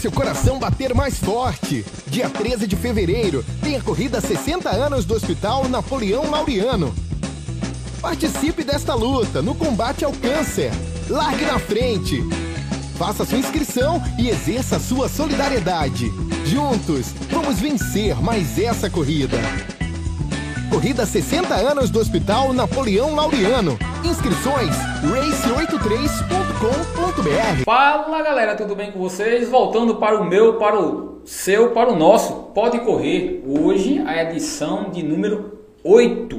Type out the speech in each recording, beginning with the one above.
Seu coração bater mais forte. Dia 13 de fevereiro tem a corrida 60 anos do Hospital Napoleão Laureano. Participe desta luta no combate ao câncer. Largue na frente. Faça sua inscrição e exerça sua solidariedade. Juntos, vamos vencer mais essa corrida. Corrida 60 anos do Hospital Napoleão Laureano. Inscrições race83.com.br. Fala galera, tudo bem com vocês? Voltando para o meu, para o seu, para o nosso Pode Correr. Hoje a edição de número 8.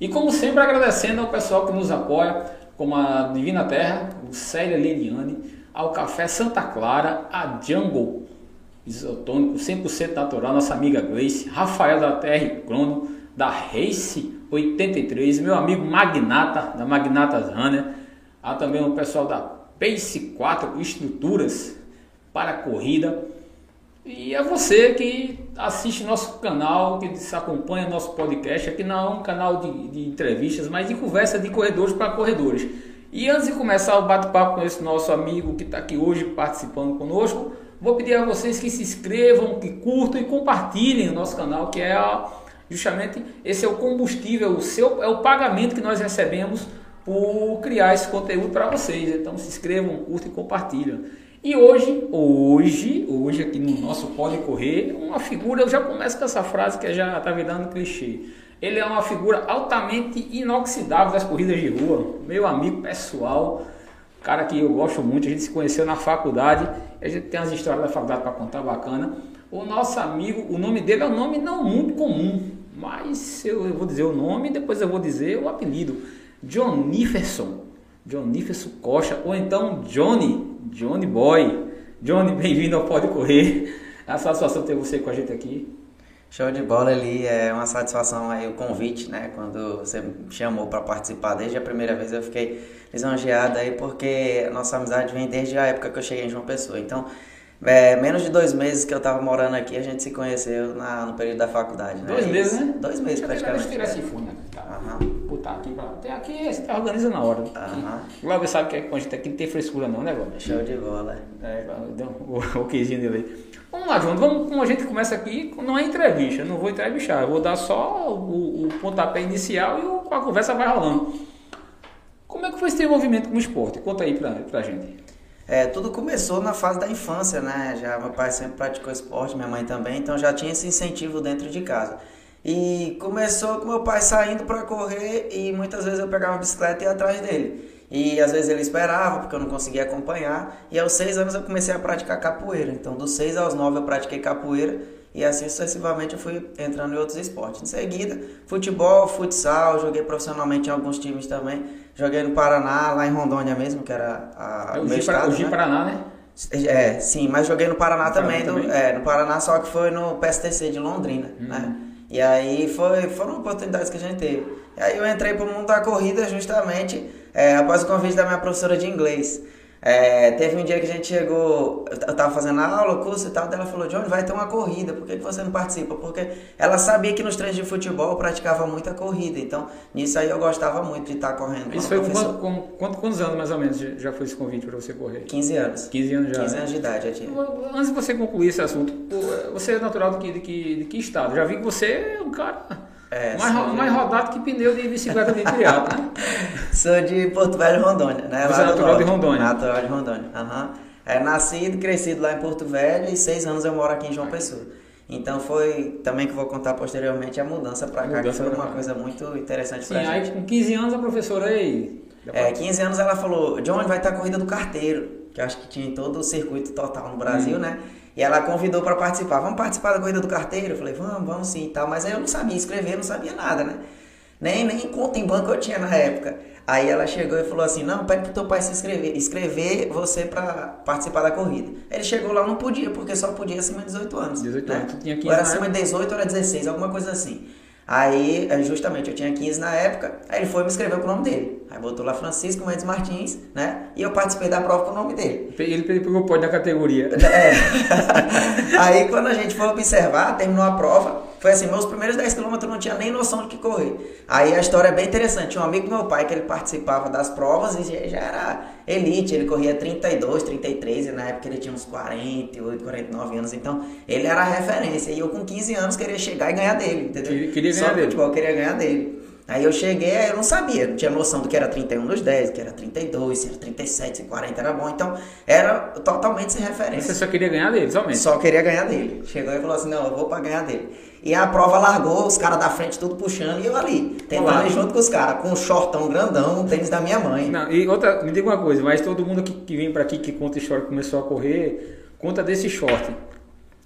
E como sempre agradecendo ao pessoal que nos apoia, como a Divina Terra, o Célia Liliane, ao Café Santa Clara, a Jungle Isotônico 100% natural, nossa amiga Grace, Rafael da TR Crono, da Race 83, meu amigo Magnata, da Magnatas Runner, há também o pessoal da Pace 4 Estruturas para a Corrida. E é você que assiste nosso canal, que acompanha nosso podcast. Aqui não é um canal de, de entrevistas, mas de conversa de corredores para corredores. E antes de começar o bate-papo com esse nosso amigo que está aqui hoje participando conosco, vou pedir a vocês que se inscrevam, que curtam e compartilhem o nosso canal, que é a, justamente esse é o combustível, o seu é o pagamento que nós recebemos por criar esse conteúdo para vocês. Então se inscrevam, curtam e compartilhem. E hoje, hoje, hoje aqui no nosso Pode Correr, uma figura, eu já começo com essa frase que já está virando clichê. Ele é uma figura altamente inoxidável das corridas de rua, meu amigo pessoal, cara que eu gosto muito, a gente se conheceu na faculdade, a gente tem as histórias da faculdade para contar bacana. O nosso amigo, o nome dele é um nome não muito comum, mas eu, eu vou dizer o nome e depois eu vou dizer o apelido. John Nifferson, John Nifferson Costa, ou então Johnny, Johnny Boy. Johnny, bem-vindo ao Pode Correr. É uma satisfação ter você com a gente aqui. Show de bola ali, é uma satisfação aí o convite, né? Quando você me chamou para participar desde a primeira vez, eu fiquei lisonjeado aí porque nossa amizade vem desde a época que eu cheguei em João Pessoa. Então, é, menos de dois meses que eu tava morando aqui, a gente se conheceu na, no período da faculdade, né? Dois meses, né? Dois meses Deixa praticamente. Eu tirar esse fone, né? Tá. Aham. Botar aqui, pra... tem aqui, você tá organiza na hora. Aham. Logo sabe que a gente aqui não tem frescura não, né, Gomes? Show de bola. É, deu o, o queijinho dele aí. Vamos lá, João. Vamos, como a gente começa aqui, não é entrevista, eu não vou entrevistar, eu vou dar só o, o pontapé inicial e o, a conversa vai rolando. Como é que foi esse desenvolvimento com o esporte? Conta aí pra, pra gente. É, tudo começou na fase da infância, né? Já meu pai sempre praticou esporte, minha mãe também, então já tinha esse incentivo dentro de casa. E começou com meu pai saindo para correr e muitas vezes eu pegava a bicicleta e ia atrás dele. E às vezes ele esperava porque eu não conseguia acompanhar. E aos seis anos eu comecei a praticar capoeira. Então dos seis aos nove eu pratiquei capoeira e assim sucessivamente eu fui entrando em outros esportes. Em seguida, futebol, futsal, joguei profissionalmente em alguns times também. Joguei no Paraná, lá em Rondônia mesmo, que era a, É o meu estado. o né? Paraná, né? É, sim, mas joguei no Paraná No também, Paraná no, também? é, no Paraná só que foi no PSTC de Londrina, Uhum. né? E aí foi, foram oportunidades que a gente teve. E aí eu entrei pro mundo da corrida justamente é, após o convite da minha professora de inglês. É, teve um dia que a gente chegou, eu tava fazendo aula, curso e tal, daí ela falou, Johnny, vai ter uma corrida, por que, que você não participa? Porque ela sabia que nos treinos de futebol eu praticava muita corrida, então nisso aí eu gostava muito de estar correndo com Isso a foi quanto- com, quanto- quantos anos mais ou menos já já foi esse convite para você correr? 15 anos. 15 anos já. 15 né? anos de idade eu tinha. Antes de você concluir esse assunto, você é natural de que, de que, de que estado? Já vi que você é um cara É, mais, ro- de- mais rodado que pneu de bicicleta de triatlo, né? Sou de Porto Velho, Rondônia, né? Você é natural de. Rondônia? Natural de Rondônia, aham. É nascido, crescido lá em Porto Velho e seis anos eu moro aqui em João Pessoa. Então foi também que eu vou contar posteriormente a mudança pra cá, que foi uma coisa muito interessante Sim, pra aí gente. com 15 anos a professora aí. É, 15 anos ela falou, John, vai estar a corrida do carteiro, que eu acho que tinha em todo o circuito total no Brasil, Hum. né? E ela convidou para participar. Vamos participar da corrida do carteiro? Eu falei, vamos, vamos sim e tal. Mas aí eu não sabia escrever, não sabia nada, né? Nem, nem conta em banco eu tinha na época. Aí ela chegou e falou assim: Não, pede pro teu pai se inscrever, escrever você para participar da corrida. Ele chegou lá, não podia, porque só podia acima de 18 anos. 18 né? anos, tu tinha 15 Ou era acima de 18 ou era 16, alguma coisa assim. Aí, é, justamente, eu tinha 15 na época, aí ele foi e me escreveu com o nome dele. Aí botou lá Francisco Mendes Martins, né? E eu participei da prova com o nome dele. Ele pegou o pódio da categoria. É. Aí quando a gente foi observar, terminou a prova, foi assim, meus primeiros 10 km eu não tinha nem noção do que correr. Aí a história é bem interessante. Tinha um amigo do meu pai que ele participava das provas e já era elite, ele corria 32, 33, e na época ele tinha uns 48, 49 anos, então ele era a referência. E eu com 15 anos queria chegar e ganhar dele, entendeu? Queria, queria Só ganhar dele. futebol, queria ganhar dele. Aí eu cheguei, aí eu não sabia, não tinha noção do que era 31 nos 10, que era 32, se era 37, se 40 era bom, então era totalmente sem referência. Você só queria ganhar dele, somente. Só queria ganhar dele. Chegou e falou assim: não, eu vou pra ganhar dele. E a prova largou, os caras da frente tudo puxando e eu ali, tentando ir junto com os caras, com um shortão grandão, um tênis da minha mãe. Não, e outra, me diga uma coisa, mas todo mundo que, que vem pra aqui que conta história que começou a correr, conta desse short.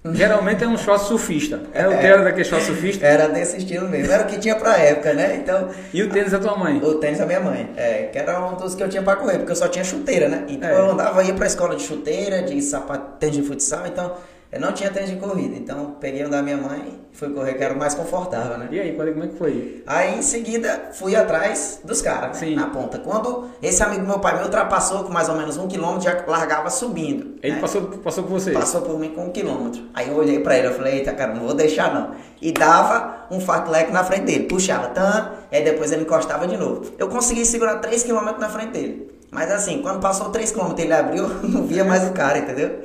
Geralmente é um short surfista. É o teu daquele short surfista Era desse estilo mesmo, era o que tinha pra época, né? Então, e o tênis da tua mãe. o tênis da minha mãe, é, que era um dos que eu tinha pra correr, porque eu só tinha chuteira, né? Então É. eu andava, ia pra escola de chuteira, de sapato, tênis de futsal, então eu não tinha tênis de corrida. Então peguei o da minha mãe e fui correr, que era o mais confortável, né? E aí, é- como é que foi? Aí em seguida fui atrás dos caras, né, na ponta. Quando esse amigo do meu pai me ultrapassou com mais ou menos um quilômetro, já largava subindo. Ele né? passou, passou por você. Passou por mim com um quilômetro. Aí eu olhei pra ele, eu falei, eita cara, não vou deixar não. E dava um fartlek na frente dele, puxava, tan, e aí depois ele encostava de novo. Eu consegui segurar 3 quilômetros na frente dele. Mas assim, quando passou 3 quilômetros ele abriu, não via mais o cara, entendeu?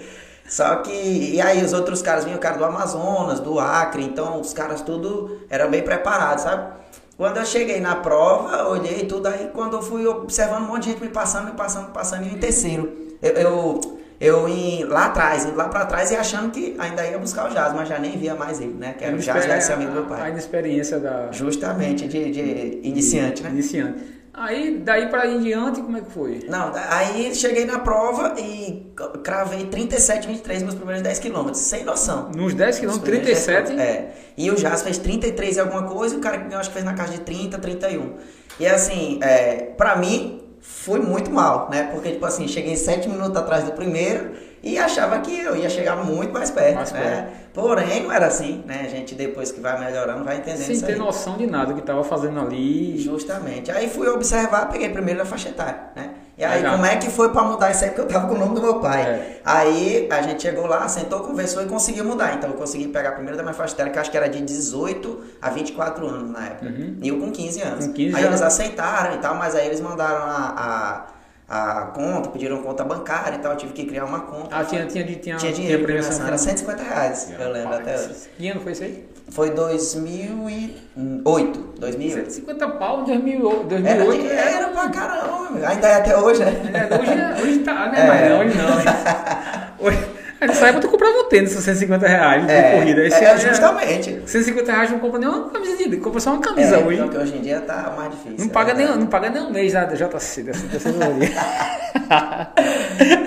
Só que, e aí os outros caras vinham, o cara do Amazonas, do Acre, então os caras tudo eram bem preparados, sabe? Quando eu cheguei na prova, olhei tudo, aí quando eu fui observando um monte de gente me passando, me passando, me passando, e em terceiro. Eu, eu, eu em, lá atrás, indo lá pra trás e achando que ainda ia buscar o Jazz, mas já nem via mais ele, né? Que era o Jazz, esse amigo do meu A pai. inexperiência da Justamente, de, de iniciante, né? iniciante. Aí, daí pra ir em diante, como é que foi? Não, aí cheguei na prova e cravei 37, 23 meus primeiros 10 quilômetros, sem noção. Nos 10 km, Os primeiros 10 37. quilômetros, É. E o Jazz fez 33 e alguma coisa, e o cara que ganhou acho que fez na casa de 30, 31. E assim, é, pra mim, foi muito mal, né? Porque, tipo assim, cheguei 7 minutos atrás do primeiro e achava que eu ia chegar muito mais perto, Mais né? Porém, não era assim, né? A gente, depois que vai melhorando, vai entendendo Sem isso ter aí. noção de nada que tava fazendo ali. Justamente. Aí fui observar, peguei primeiro na faixa etária, né? E aí, Legal. como é que foi pra mudar isso aí? Porque eu tava com o nome do meu pai. É. Aí a gente chegou lá, sentou, conversou e conseguiu mudar. Então eu consegui pegar primeiro da minha faixa etária, que acho que era de 18 a 24 anos na época. E eu com 15 anos. Uhum. Com 15 aí já- eles aceitaram e tal, mas aí eles mandaram a, a, a conta, pediram conta bancária e tal. Eu tive que criar uma conta. Ah, tinha, tinha, tinha, tinha, dinheiro, tinha premiação. era 150 reais, eu lembro até hoje. Que ano foi isso aí? Foi 2008. 2008. 150 pau em 2008. Era 2008 dinheiro pra caramba. Ainda é até hoje, né? É, hoje, é- hoje tá, né? É. Mas hoje não. hein? Hoje, nessa época tu comprava um tênis por 150 reais de É, corrida. Esse é, ano justamente. 150 reais não compra nem uma camisa de compra só uma camisa É, hoje. então hoje em dia tá mais difícil. Não é paga, nem, não paga nem um mês da JC, dessa categoria.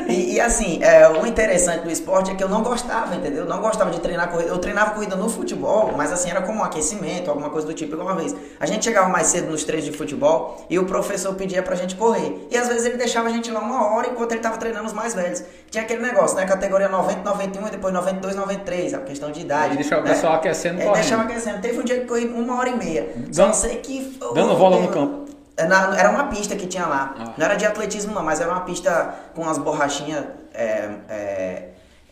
E, e assim, é, o interessante do esporte é que eu não gostava, entendeu? Eu não gostava de treinar corrida. Eu treinava corrida no futebol, mas assim, era como um aquecimento, alguma coisa do tipo. Igual uma vez, a gente chegava mais cedo nos treinos de futebol e o professor pedia pra gente correr. E às vezes ele deixava a gente lá uma hora enquanto ele tava treinando os mais velhos. Tinha aquele negócio, né? Categoria 90, 91 e depois 92, 93, a questão de idade. Ele deixava o né? pessoal aquecendo, É, deixava aquecendo. Teve um dia que corri uma hora e meia. Só Dando- sei que. dando volta no campo. Na- era uma pista que tinha lá. Ah. Não era de atletismo, não, mas era uma pista com umas borrachinhas é, é,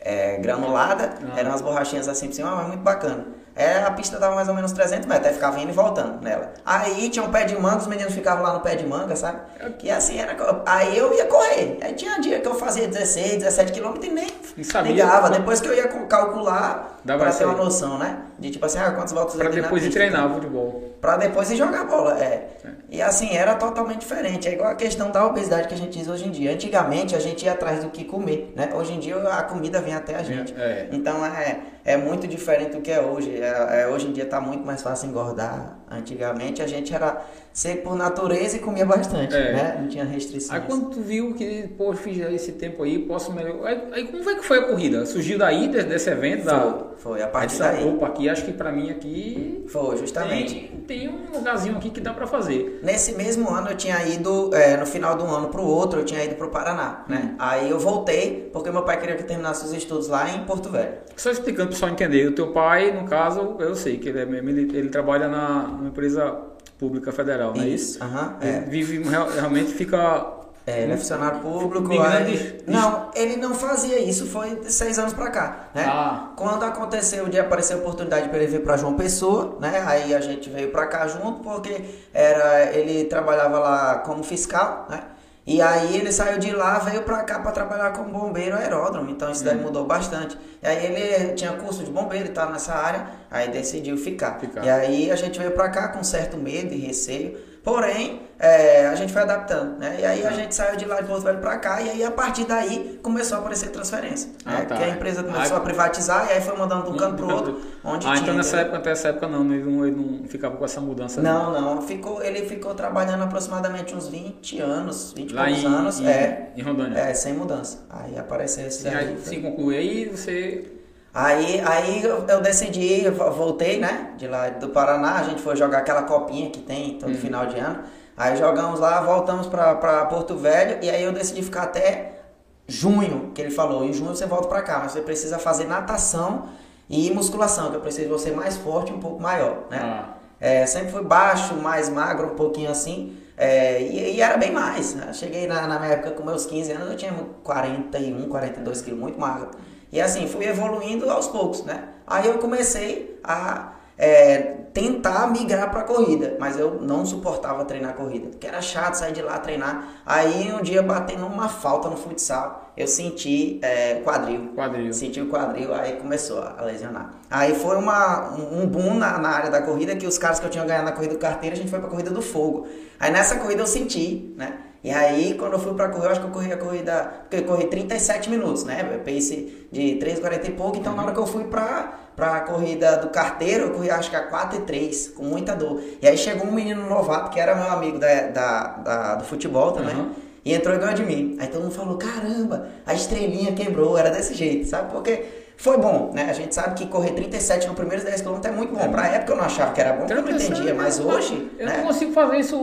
é, granulada. Ah. Eram umas borrachinhas assim por cima, mas muito bacana. É, a pista dava mais ou menos 300 metros, aí ficava indo e voltando nela. Aí tinha um pé de manga, os meninos ficavam lá no pé de manga, sabe? E assim era. Aí eu ia correr. Aí tinha dia que eu fazia 16, 17 quilômetros e nem sabia. ligava. Depois que eu ia calcular, Dava pra ter uma noção, né? De tipo assim, ah, quantas voltas Pra eu dei na depois de pista, treinar o futebol. Pra depois ir jogar bola, é. E assim, era totalmente diferente. É igual a questão da obesidade que a gente diz hoje em dia. Antigamente a gente ia atrás do que comer, né? Hoje em dia a comida vem até a gente. É. Então é, é muito diferente do que é hoje. É, é, hoje em dia tá muito mais fácil engordar. Antigamente a gente era seco por natureza e comia bastante, É. né? Não tinha restrições. Aí quando tu viu que, pô, fiz esse tempo aí, posso melhor. Aí, aí como foi que foi a corrida? Surgiu daí, de- desse evento? Da... Foi, foi. A partir Aí, daí. Opa, aqui acho que pra mim aqui Foi, justamente. tem, tem um lugarzinho aqui que dá pra fazer. Nesse mesmo ano eu tinha ido, é, no final do ano pro outro, eu tinha ido pro Paraná, né? Hum. Aí eu voltei, porque meu pai queria que eu terminasse os estudos lá em Porto Velho. Só explicando pro pessoal entender, o teu pai, no caso, eu sei que ele, é mesmo, ele, ele trabalha na, numa empresa pública federal, não é isso? Aham, Ele é. vive, real- realmente fica. É, ele é funcionário público. Migrando aí- Não, ele não fazia isso, foi de seis anos pra cá, né? Ah. Quando aconteceu, de aparecer a oportunidade para ele vir pra João Pessoa, né? Aí a gente veio pra cá junto, porque era, ele trabalhava lá como fiscal, né? E aí ele saiu de lá, veio pra cá pra trabalhar como bombeiro aeródromo. Então isso daí mudou bastante. E aí ele tinha curso de bombeiro e tal nessa área, aí decidiu ficar. Ficar. E aí a gente veio pra cá com certo medo e receio. Porém, é, a gente foi adaptando, né? E aí a gente saiu de lá de Porto Velho pra cá, e aí a partir daí começou a aparecer transferência. Ah, né? tá. Porque a empresa começou Aí- a privatizar, e aí foi mandando de um canto pro outro, onde ah, tinha. então nessa época, até essa época não, ele não, ele não ficava com essa mudança. Não, não. Ficou, ele ficou trabalhando aproximadamente uns 20 anos, 20 e Lá poucos em, anos. em, é, em Rondônia. é, sem mudança. Aí apareceu esse E daí. aí, sim, concluiu. Aí você. Aí, aí eu, decidi, eu vo- voltei, né? De lá do Paraná, a gente foi jogar aquela copinha que tem todo final de ano. Aí jogamos lá, voltamos pra, pra Porto Velho e aí eu decidi ficar até junho, que ele falou. Em junho você volta pra cá, mas você precisa fazer natação e musculação, que eu preciso de você mais forte e um pouco maior, né? Ah. É, sempre fui baixo, mais magro, um pouquinho assim. é, e, e era bem mais. Né? Cheguei na, na minha época com meus 15 anos, eu tinha 41, 42 quilos, muito magro. E assim, fui evoluindo aos poucos, né? Aí eu comecei a é, tentar migrar pra corrida, mas eu não suportava treinar corrida, porque era chato sair de lá treinar. Aí um dia batendo uma falta no futsal, eu senti é, quadril. Quadril. Senti o quadril, aí começou a lesionar. Aí foi uma, um um boom na, na área da corrida, que os caras que eu tinha ganhado na corrida do carteiro, a gente foi pra corrida do fogo. Aí nessa corrida eu senti, né? E aí, quando eu fui pra correr, eu acho que eu corri a corrida. Porque eu corri 37 minutos, né? Pace de 3,40 e pouco. Então, na hora que eu fui pra, pra corrida do carteiro, eu corri acho que a 4 e 3, com muita dor. E aí chegou um menino novato, que era meu amigo da, da, da- do futebol também. Uhum. E entrou e ganhou de mim. Aí todo mundo falou: caramba, a estrelinha quebrou, era desse jeito, sabe? Porque foi bom, né? A gente sabe que correr 37 no primeiros 10 km é muito bom. Pra época eu não achava que era bom, porque eu não entendia, mas hoje. Eu né? não consigo fazer isso.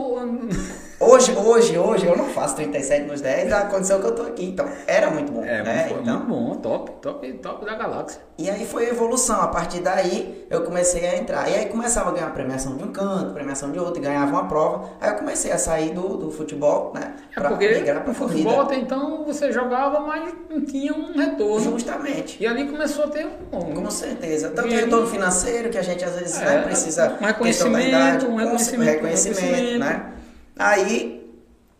Hoje, hoje, hoje, eu não faço 37 nos 10, a condição que eu tô aqui. Então, era muito bom, É, né? foi Então, muito bom, top, top, top da galáxia. e aí foi a evolução. A partir daí, eu comecei a entrar. E aí começava a ganhar premiação de um canto, premiação de outro, e ganhava uma prova. Aí eu comecei a sair do, do futebol, né? É porque migrar pra no futebol corrida. até então você jogava, mas não tinha um retorno. Justamente. E ali começou a ter um. Com certeza. Tanto E retorno financeiro, que a gente às vezes É, né, precisa. um reconhecimento, da idade, um reconhecimento, reconhecimento, reconhecimento. né? Aí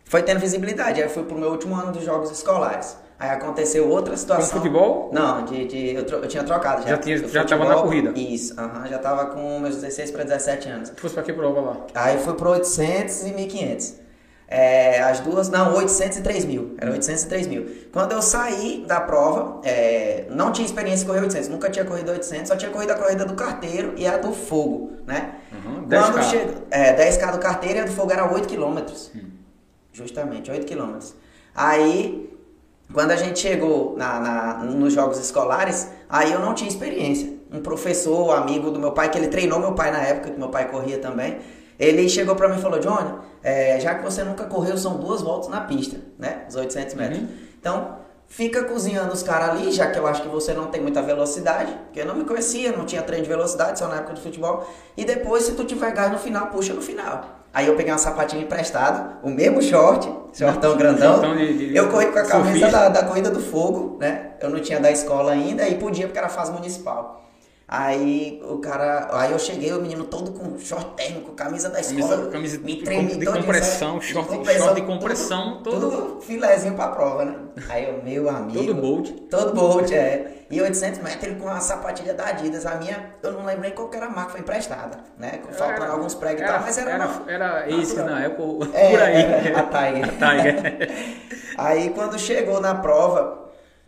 foi tendo visibilidade. Aí eu fui pro meu último ano dos jogos escolares. Aí aconteceu outra situação. Com futebol? Não, de, de, eu, eu tinha trocado já. Já tinha- já tava na corrida? Isso, aham, já tava com meus 16 para 17 anos. Tu fosse pra que prova lá? Aí fui pro 800 e 1500. É, as duas, não, 800 e 3 mil. Era 800 e 3 mil. Quando eu saí da prova, é, não tinha experiência em correr 800. Nunca tinha corrido 800, só tinha corrido a corrida do carteiro e a do fogo, né? Uhum, Quando 10K. chegou, é, 10k do carteiro e do fogo era 8 quilômetros. Justamente, 8 quilômetros. Aí, quando a gente chegou na, na- nos jogos escolares, aí eu não tinha experiência. Um professor, amigo do meu pai, que ele treinou meu pai na época, que meu pai corria também, ele chegou pra mim e falou, Johnny, é, já que você nunca correu, são duas voltas na pista, né? Os 800 metros. Uhum. Então, fica cozinhando os caras ali, já que eu acho que você não tem muita velocidade, porque eu não me conhecia, não tinha treino de velocidade, só na época de futebol. E depois, se tu tiver gás no final, puxa no final. Aí eu peguei uma sapatinha emprestada, o mesmo short, shortão grandão. Shortão de- de- eu corri com a camisa da, da Corrida do Fogo, né? Eu não tinha da escola ainda e podia porque era fase municipal. Aí o cara, aí eu cheguei, o menino todo com short térmico, camisa da escola, Camisa- camisa me de tremi com- de todinho, compressão, sabe? short- short de compressão, tudo, todo- tudo filézinho pra prova, né? Aí o meu amigo, Todo bolt. todo bolt, é. E 800 metros ele com a sapatilha da Adidas, a minha, eu não lembro nem qual que era a marca, foi emprestada, né? Faltando Era- alguns pregos e tal, mas era, Era, uma- era esse na época, É, por aí. é, a Tiger. Tiger. Aí quando chegou na prova,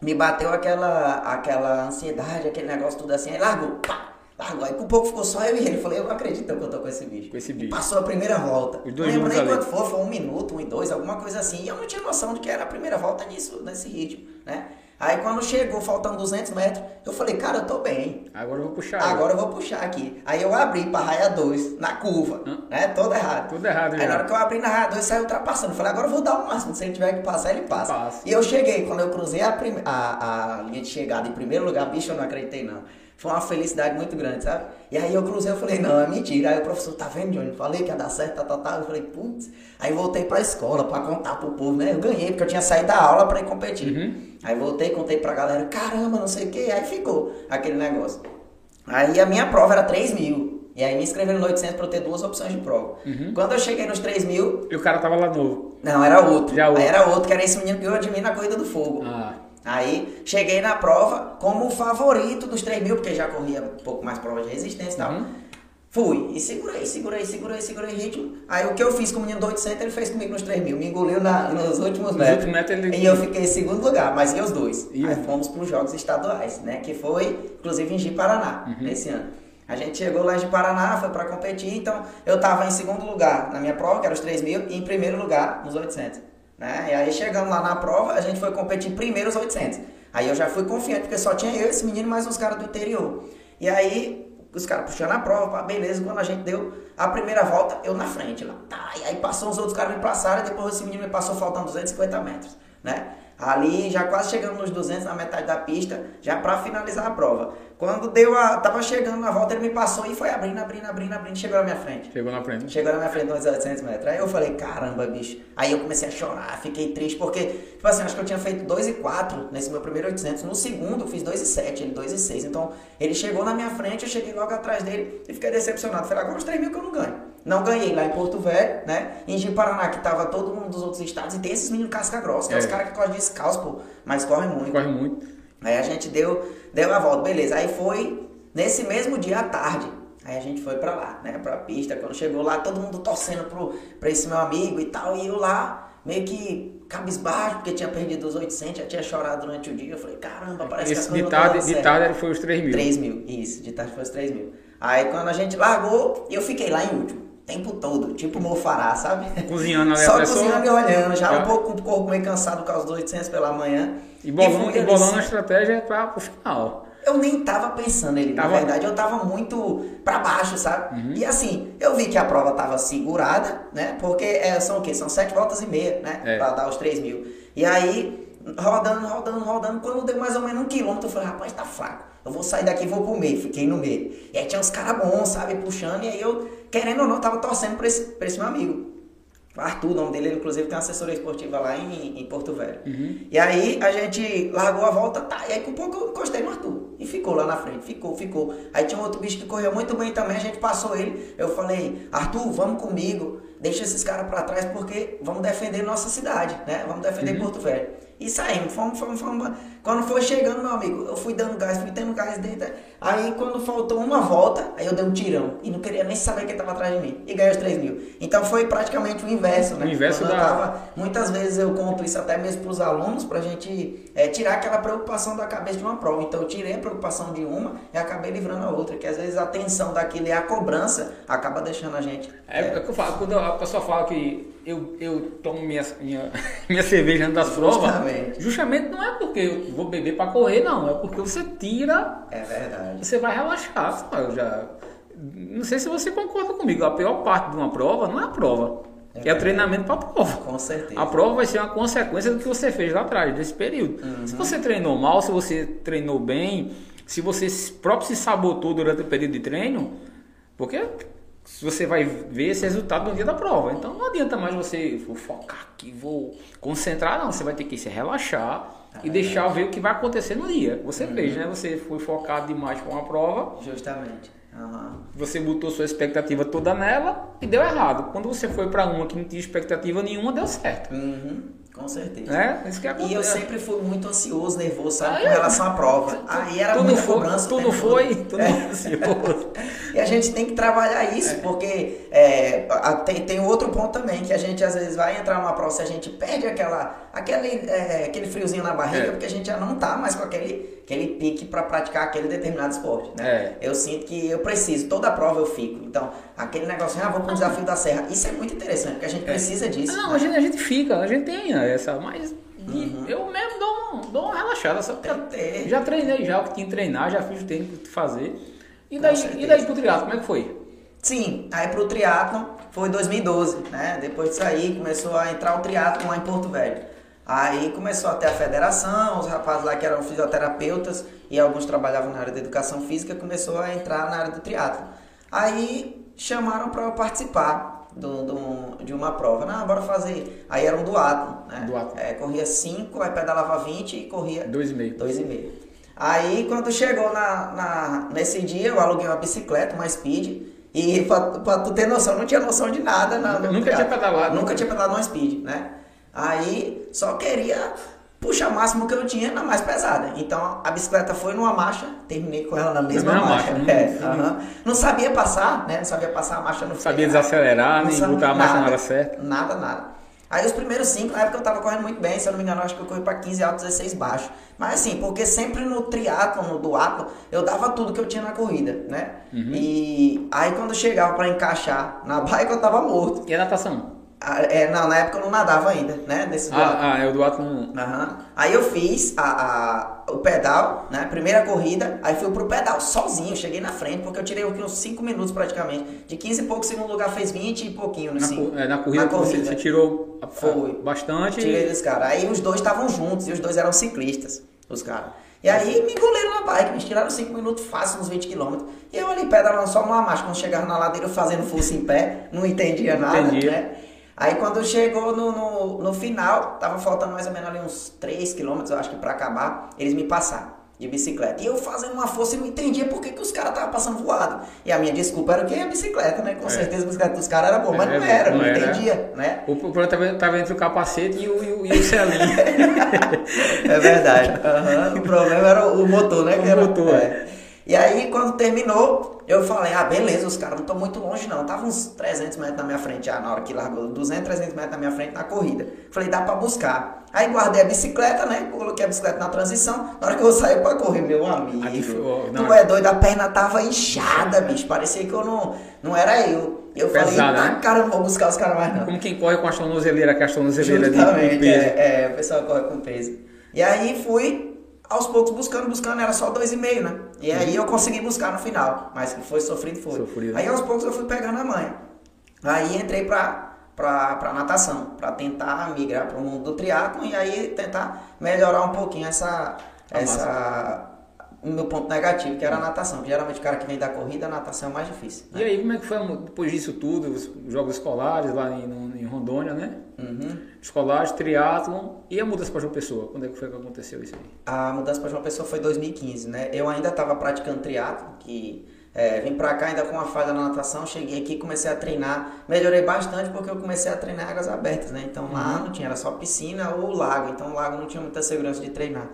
me bateu aquela, aquela ansiedade, aquele negócio tudo assim, aí largou, pá, largou. Aí com pouco ficou só eu e ele. Falei, eu não acredito que eu tô com esse bicho. Com esse bicho. Passou a primeira volta. Os dois não lembro nem quanto foi, foi um minuto, um e dois, alguma coisa assim. E eu não tinha noção de que era a primeira volta nisso, nesse ritmo, né? Aí quando chegou, faltando 200 metros, eu falei, cara, eu tô bem. Agora eu vou puxar. Agora eu vou puxar aqui. Aí eu abri pra raia 2, na curva, Hã? né? Todo errado. Tudo errado Aí já. na hora que eu abri na raia 2, saiu ultrapassando. Eu falei, agora eu vou dar o máximo. Se ele tiver que passar, ele passa. Passa. E eu cheguei, quando eu cruzei a, a, a linha de chegada em primeiro lugar, bicho, eu não acreditei não. Foi uma felicidade muito grande, sabe? E aí eu cruzei, eu falei, não, é mentira. Aí o professor, tá vendo, Johnny? Falei que ia dar certo, tá, tá, tá. Eu falei, putz. Aí voltei pra escola pra contar pro povo, né? Eu ganhei, porque eu tinha saído da aula pra ir competir. Uhum. Aí voltei, contei pra galera, caramba, não sei o que. Aí ficou aquele negócio. Aí a minha prova era 3 mil. E aí me inscreveram no 800 para eu ter duas opções de prova. Uhum. Quando eu cheguei nos 3 mil, E o cara tava lá novo. não, era outro. Já outro. Aí era outro, que era esse menino que de mim na Corrida do Fogo. Ah. Aí cheguei na prova como o favorito dos 3 mil, porque já corria um pouco mais prova de resistência e tal. Uhum. Fui e segurei, segurei, segurei, segurei ritmo. Aí o que eu fiz com o menino do 800, ele fez comigo nos 3 mil. Me engoliu na- nos últimos metros. últimos metros ele- E eu fiquei em segundo lugar, mas e os dois? E Aí fomos para os Jogos Estaduais, né? Que foi, inclusive, em Ji-Paraná, Uhum. nesse ano. A gente chegou lá em Ji-Paraná, foi para competir, então eu tava em segundo lugar na minha prova, que era os 3 mil, e em primeiro lugar nos 800. Né? E aí chegando lá na prova, a gente foi competir primeiro os 800. Aí eu já fui confiante, porque só tinha eu, esse menino, mais uns caras do interior. E aí os caras puxando a prova, pá, beleza, quando a gente deu a primeira volta, eu na frente lá. Tá, e aí passou os outros caras me passaram, e depois esse menino me passou faltando 250 metros, né? Ali já quase chegando nos 200 na metade da pista, já para finalizar a prova. Quando deu a. tava chegando na volta, ele me passou e foi abrindo, abrindo, abrindo, abrindo, chegou na minha frente. Chegou na frente. Chegou na minha frente uns 800 metros. Aí eu falei, caramba, bicho. Aí eu comecei a chorar, fiquei triste, porque, tipo assim, acho que eu tinha feito 2 e 4 nesse meu primeiro 800. No segundo eu fiz 2 e 7, ele 2 e 6. Então, ele chegou na minha frente, eu cheguei logo atrás dele e fiquei decepcionado. Falei, agora os 3 mil que eu não ganho. Não ganhei lá em Porto Velho, né? Em Ji-Paraná, que tava todo mundo dos outros estados. E tem esses meninos casca grossa, que é, É. os caras que correm descalço, pô. Mas correm muito. Corre muito. Aí a gente deu, deu a volta, beleza. Aí foi nesse mesmo dia à tarde. Aí a gente foi pra lá, né, pra pista. Quando chegou lá, todo mundo torcendo pro, pra esse meu amigo e tal. E eu lá, meio que cabisbaixo, porque tinha perdido os 800, já tinha chorado durante o dia. Eu falei, caramba, parece Esse que de as coisas tarde, de tarde foi os 3 mil. 3 mil, isso, de tarde foi os 3 mil. Aí quando a gente largou, eu fiquei lá em último, tempo todo, tipo mofará, sabe? Cozinhando ali Só a pessoa. cozinhando e olhando, já Já. um pouco com o corpo meio cansado por causa dos 800 pela manhã. E bolando, e bolando a estratégia para o final. eu nem tava pensando ele, na Tava- Uhum. verdade, eu tava muito pra baixo, sabe? E assim, eu vi que a prova tava segurada, né? Porque é, são o quê? São sete voltas e meia, né? É. Pra dar os 3 mil. E aí, rodando, rodando, rodando, quando deu mais ou menos um quilômetro, eu falei, rapaz, tá fraco. Eu vou sair daqui e vou pro meio. Fiquei no meio. E aí tinha uns caras bons, sabe? Puxando, e aí eu, querendo ou não, tava torcendo pra esse, pra esse meu amigo. Arthur, o nome dele, ele, inclusive tem uma assessoria esportiva lá em, em Porto Velho. E aí a gente largou a volta, tá, e aí com pouco eu encostei no Arthur. E ficou lá na frente, ficou, ficou. Aí tinha um outro bicho que correu muito bem também, a gente passou ele. Eu falei, Arthur, vamos comigo, deixa esses caras pra trás porque vamos defender nossa cidade, né? Vamos defender Porto Velho. E saímos, fomos, fomos, fomos. Quando foi chegando, meu amigo, eu fui dando gás, fui tendo gás dentro. Aí quando faltou uma volta, aí eu dei um tirão. E não queria nem saber quem tava atrás de mim. E ganhei os 3 mil. Então foi praticamente o inverso, né? O inverso Quando da- tava- muitas vezes eu conto isso até mesmo pros alunos, pra gente é, tirar aquela preocupação da cabeça de uma prova. Então eu tirei a preocupação de uma e acabei livrando a outra. Que às vezes a tensão daquilo e a cobrança acaba deixando a gente. É, é que eu falo, quando a pessoa fala que eu, eu tomo minha, minha, minha cerveja antes das provas, Justamente. justamente não é porque eu vou beber para correr, não. É porque você tira, É verdade. você vai relaxar. Eu já, não sei se você concorda comigo, a pior parte de uma prova não é a prova, é, o verdade. treinamento para a prova. Com certeza. A prova vai ser uma consequência do que você fez lá atrás, desse período. Se você treinou mal, se você treinou bem, se você próprio se sabotou durante o período de treino, porque você vai ver esse resultado no dia da prova. Então não adianta mais você vou focar aqui, vou concentrar, não. Você vai ter que se relaxar e deixar ver o que vai acontecer no dia. Você fez, né? Você foi focado demais com a prova, Justamente. Aham. você botou sua expectativa toda nela e deu errado. Quando você foi para uma que não tinha expectativa nenhuma, deu certo. Uhum, com certeza. Né? Isso que E eu acontece. sempre fui muito ansioso, nervoso, sabe? Ah, Com é? relação à prova. Aí era tu não muita foi, cobrança. o tu tempo não foi, todo. tu não É. ansioso. E a gente tem que trabalhar isso, porque é, tem, tem outro ponto também, que a gente às vezes vai entrar numa prova, se a gente perde aquela, aquele, é, aquele friozinho na barriga, É. porque a gente já não tá mais com aquele, aquele pique para praticar aquele determinado esporte, né? Eu sinto que eu preciso, toda prova eu fico. Então, aquele negócio, ah, vou pro desafio da serra, isso é muito interessante, porque a gente precisa disso. Não, né? a gente, a gente fica, a gente tem essa, mas e eu mesmo dou uma, dou uma relaxada, que ter. Já treinei já o que tinha que treinar, já fiz o treino que fazer. E daí, e daí pro triatlo, como é que foi? Sim, aí pro triatlon foi 2012, né? Depois disso aí começou a entrar o triatlon lá em Porto Velho. Aí começou a ter a federação, os rapazes lá que eram fisioterapeutas e alguns trabalhavam na área da educação física, começou a entrar na área do triatlon. Aí chamaram para eu participar do, do- de uma prova. Não, bora fazer. Aí era um duatlon, né? Duatlon. É, corria 5, aí pedalava 20 e corria Dois e meio. Dois e meio. Aí quando chegou na, na- nesse dia, eu aluguei uma bicicleta, uma speed, E pra, pra tu ter noção, não tinha noção de nada. Na, nunca, nunca tinha pedalado. Nunca tinha pedalado no speed, né? Aí só queria puxar o máximo que eu tinha na mais pesada. Então a bicicleta foi numa marcha, terminei com ela na mesma na marcha. marcha é, uhum. Não sabia passar, né? Não sabia passar a marcha no Sabia desacelerar, nem sabia botar a marcha na hora certa. Nada, nada. Aí os primeiros cinco, na época eu tava correndo muito bem, se eu não me engano, acho que eu corri pra 15 alto, 16 baixo. Mas assim, porque sempre no triatlo, no duatlo, eu dava tudo que eu tinha na corrida, né? Uhum. E aí quando chegava pra encaixar na bike, eu tava morto. E a natação? Ah, É, não, na época eu não nadava ainda, né? Nesse. Ah, ah, é o do ato não. Aham. Aí eu fiz a, a- o pedal, né? Primeira corrida, aí fui pro pedal sozinho, cheguei na frente, porque eu tirei aqui uns 5 minutos praticamente. De 15 e pouco, segundo lugar fez 20 e pouquinho no Na, 5. co- é, na corrida, Na que você, corrida. você tirou a- Foi. bastante. Tirei desse cara. Aí os dois estavam juntos, e os dois eram ciclistas, os caras. E aí me engoliram na bike, me tiraram 5 minutos fácil, uns 20 km. E eu ali pedalando só numa marcha, quando chegava na ladeira eu fazendo força em pé, não entendia nada, Entendia. né? Aí quando chegou no, no, no final, tava faltando mais ou menos ali uns 3 km, eu acho que pra acabar, eles me passaram de bicicleta. E eu fazendo uma força e não entendia por que, que os caras estavam passando voado. E a minha desculpa era que a bicicleta, né? Com certeza a bicicleta dos caras era boa, mas É, não era, não não, era. entendia, né? O problema tava, tava entre o capacete e o, e o, e o selinho. É verdade. Aham. O problema era o motor, né? O Que era- motor, é. E aí, quando terminou, eu falei, ah, beleza, os caras não estão muito longe não. Tava uns 300 metros na minha frente já, na hora que largou, 200, 300 metros na minha frente na corrida. Falei, dá pra buscar. Aí guardei a bicicleta, né? Coloquei a bicicleta na transição. Na hora que eu saí pra correr, meu amigo, oh, não. tu é doido, a perna tava inchada, bicho. Parecia que eu não, não era eu. Eu falei, Pesada, tá, né? cara, não vou buscar os caras mais não. Como quem corre com a tornozeleira, que é a tornozeleira de, de peso. é, é, o pessoal corre com peso. E aí fui aos poucos buscando, buscando, era só dois e meio, né? E aí eu consegui buscar no final, mas que foi sofrido, foi. Sofrido. Aí aos poucos eu fui pegando a manha. Aí entrei pra, pra, pra natação, pra tentar migrar pro mundo do triatlo e aí tentar melhorar um pouquinho essa, A essa o meu ponto negativo, que era a natação. Geralmente o cara que vem da corrida, a natação é mais difícil. E aí, como é que foi depois disso tudo, os jogos escolares lá em, em Rondônia, né? Uhum. Escolares, triatlon e a mudança para João Pessoa? Quando é que foi que aconteceu isso aí? A mudança para João Pessoa foi em 2015, né? Eu ainda estava praticando triatlo, que é, vim para cá ainda com uma falha na natação, cheguei aqui, comecei a treinar, melhorei bastante porque eu comecei a treinar em águas abertas, né? Então lá não tinha, era só piscina ou lago, então o lago não tinha muita segurança de treinar.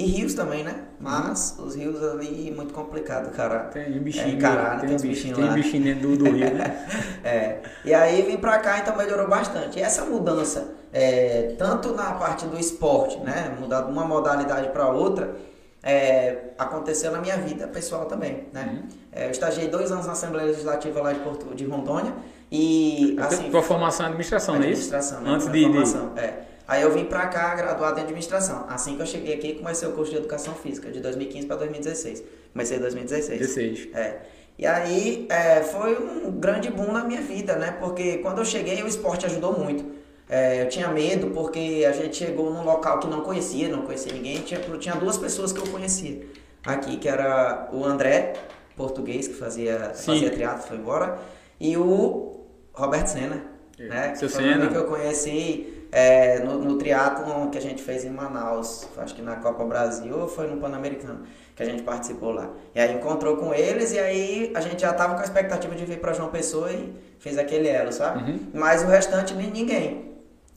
E rios também, né? Mas os rios ali muito complicado, cara. Tem bichinho, é, encarar, tem, tem bichinhos tem bichinho dentro do, rio, né? É, e aí vim pra cá, então melhorou bastante. E essa mudança, é, tanto na parte do esporte, né, mudar de uma modalidade para outra, é, aconteceu na minha vida pessoal também, né? É, eu estagiei dois anos na Assembleia Legislativa lá de, Porto, de Rondônia e, assim... Tua formação em administração, não é isso? Administração, né? Antes de, de... formação, É. Aí eu vim pra cá graduado em administração. Assim que eu cheguei aqui, comecei o curso de educação física, de 2015 para 2016. Comecei em 2016. 16. É. E aí é, foi um grande boom na minha vida, né? Porque quando eu cheguei, o esporte ajudou muito. É, eu tinha medo porque a gente chegou num local que não conhecia, não conhecia ninguém. Tinha, tinha duas pessoas que eu conhecia aqui, que era o André, português, que fazia, Sim. fazia teatro, foi embora, e o Roberto Senna, né? Seu que foi Senna. que eu conheci é, no, no triatlon que a gente fez em Manaus, acho que na Copa Brasil ou foi no Pan-Americano que a gente participou lá. E aí encontrou com eles e aí a gente já tava com a expectativa de vir para João Pessoa e fez aquele elo, sabe? Uhum. Mas o restante nem ninguém.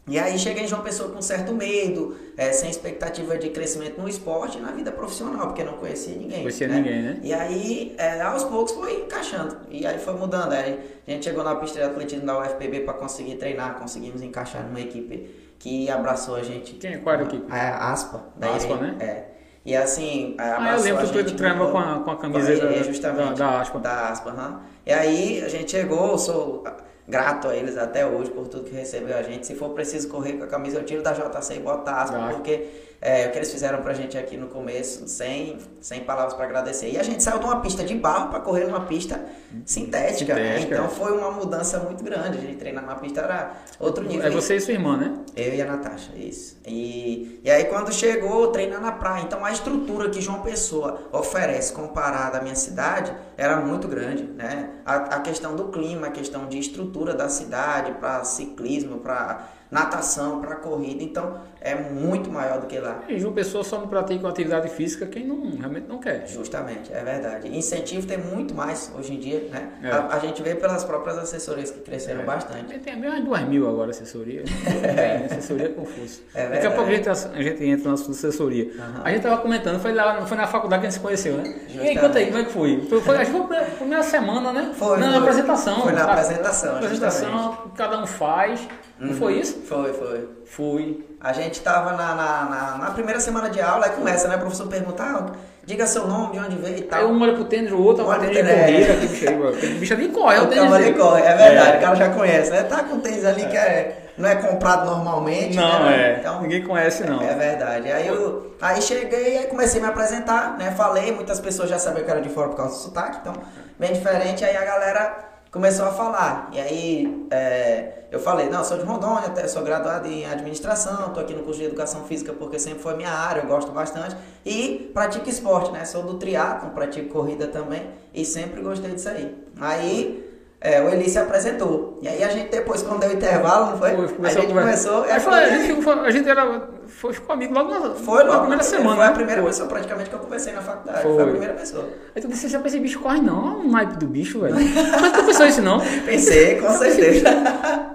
E aí cheguei em João Pessoa com certo medo, é, sem expectativa de crescimento no esporte e na vida profissional, porque não conhecia ninguém. Conhecia ninguém, né? E aí, é, aos poucos foi encaixando. E aí foi mudando. Aí a gente chegou na pista de atletismo da UFPB para conseguir treinar, conseguimos encaixar numa equipe que abraçou a gente. Quem é? Qual era a equipe? A Aspa. Da Aspa, né? É. E assim, Ah, eu lembro que tu treinava com a, com a camiseta É, da- justamente, da, Aspa. Da Aspa, aham. E aí a gente chegou, sou grato a eles até hoje por tudo que recebeu a gente. Se for preciso correr com a camisa, eu tiro da JC e boto a Aspa, porque é, o que eles fizeram pra gente aqui no começo, sem, sem palavras pra agradecer. E a gente saiu de uma pista de barro pra correr numa pista sintética? Sintética, Então é. foi uma mudança muito grande. A gente treinar na pista era outro nível. É você e sua irmã, né? Eu e a Natasha, isso. E, e aí quando chegou, treinar na praia. Então a estrutura que João Pessoa oferece comparada à minha cidade era muito grande, né? A, a questão do clima, a questão de estrutura da cidade para ciclismo, para natação, para corrida, então é muito maior do que lá. E João Pessoa só não pratica atividade física quem não, realmente não quer. Justamente, é verdade. Incentivo tem muito mais hoje em dia, né? É. A, a gente vê pelas próprias assessorias que cresceram É. bastante. Tem menos de 2 mil agora assessoria. Tem, assessoria é confuso. É Daqui a pouco a gente, a gente entra na assessoria. Aham. A gente tava comentando, foi lá, foi na faculdade que a gente se conheceu, né? E aí, Justamente. conta aí, como é que foi? Foi, foi acho que foi a primeira- semana, né? Foi, Na foi. apresentação. Foi na sabe? apresentação, apresentação, cada um faz. Não foi isso? Foi, foi. Fui. A gente tava na, na, na, na primeira semana de aula, aí começa, né? O professor pergunta, ah, diga seu nome, de onde veio e Aí tal. um olha pro tênis, o outro olha pro tênis de tênis, corrida, é. bicho aí, mano. bicho ali corre, é o O tênis dele. corre, é verdade, É. o cara já conhece, né? Tá com tênis ali que é, não é comprado normalmente, Não, né? é. Então, Ninguém conhece, não. É verdade. Aí eu aí cheguei e comecei a me apresentar, né? Falei, muitas pessoas já sabiam que era de fora por causa do sotaque, então, bem diferente. Aí a galera começou a falar. E aí é, eu falei, não, eu sou de Rondônia, sou graduado em administração, tô aqui no curso de educação física porque sempre foi minha área, eu gosto bastante. E pratico esporte, né? Sou do triatlon, pratico corrida também e sempre gostei disso aí. Aí é, o Eli se apresentou. E aí a gente depois, quando deu intervalo, não foi? Foi, a começou gente conversa. começou. Aí aí foi, a, falei, gente a gente era, foi, ficou amigo logo na, foi na logo primeira semana. Foi a né? primeira Foi. pessoa praticamente que eu conversei na faculdade. Foi. Foi, a primeira pessoa. Aí tu disse, esse bicho corre não, é um naipe do bicho, velho. Mas tu pensou isso não? Pensei, com certeza.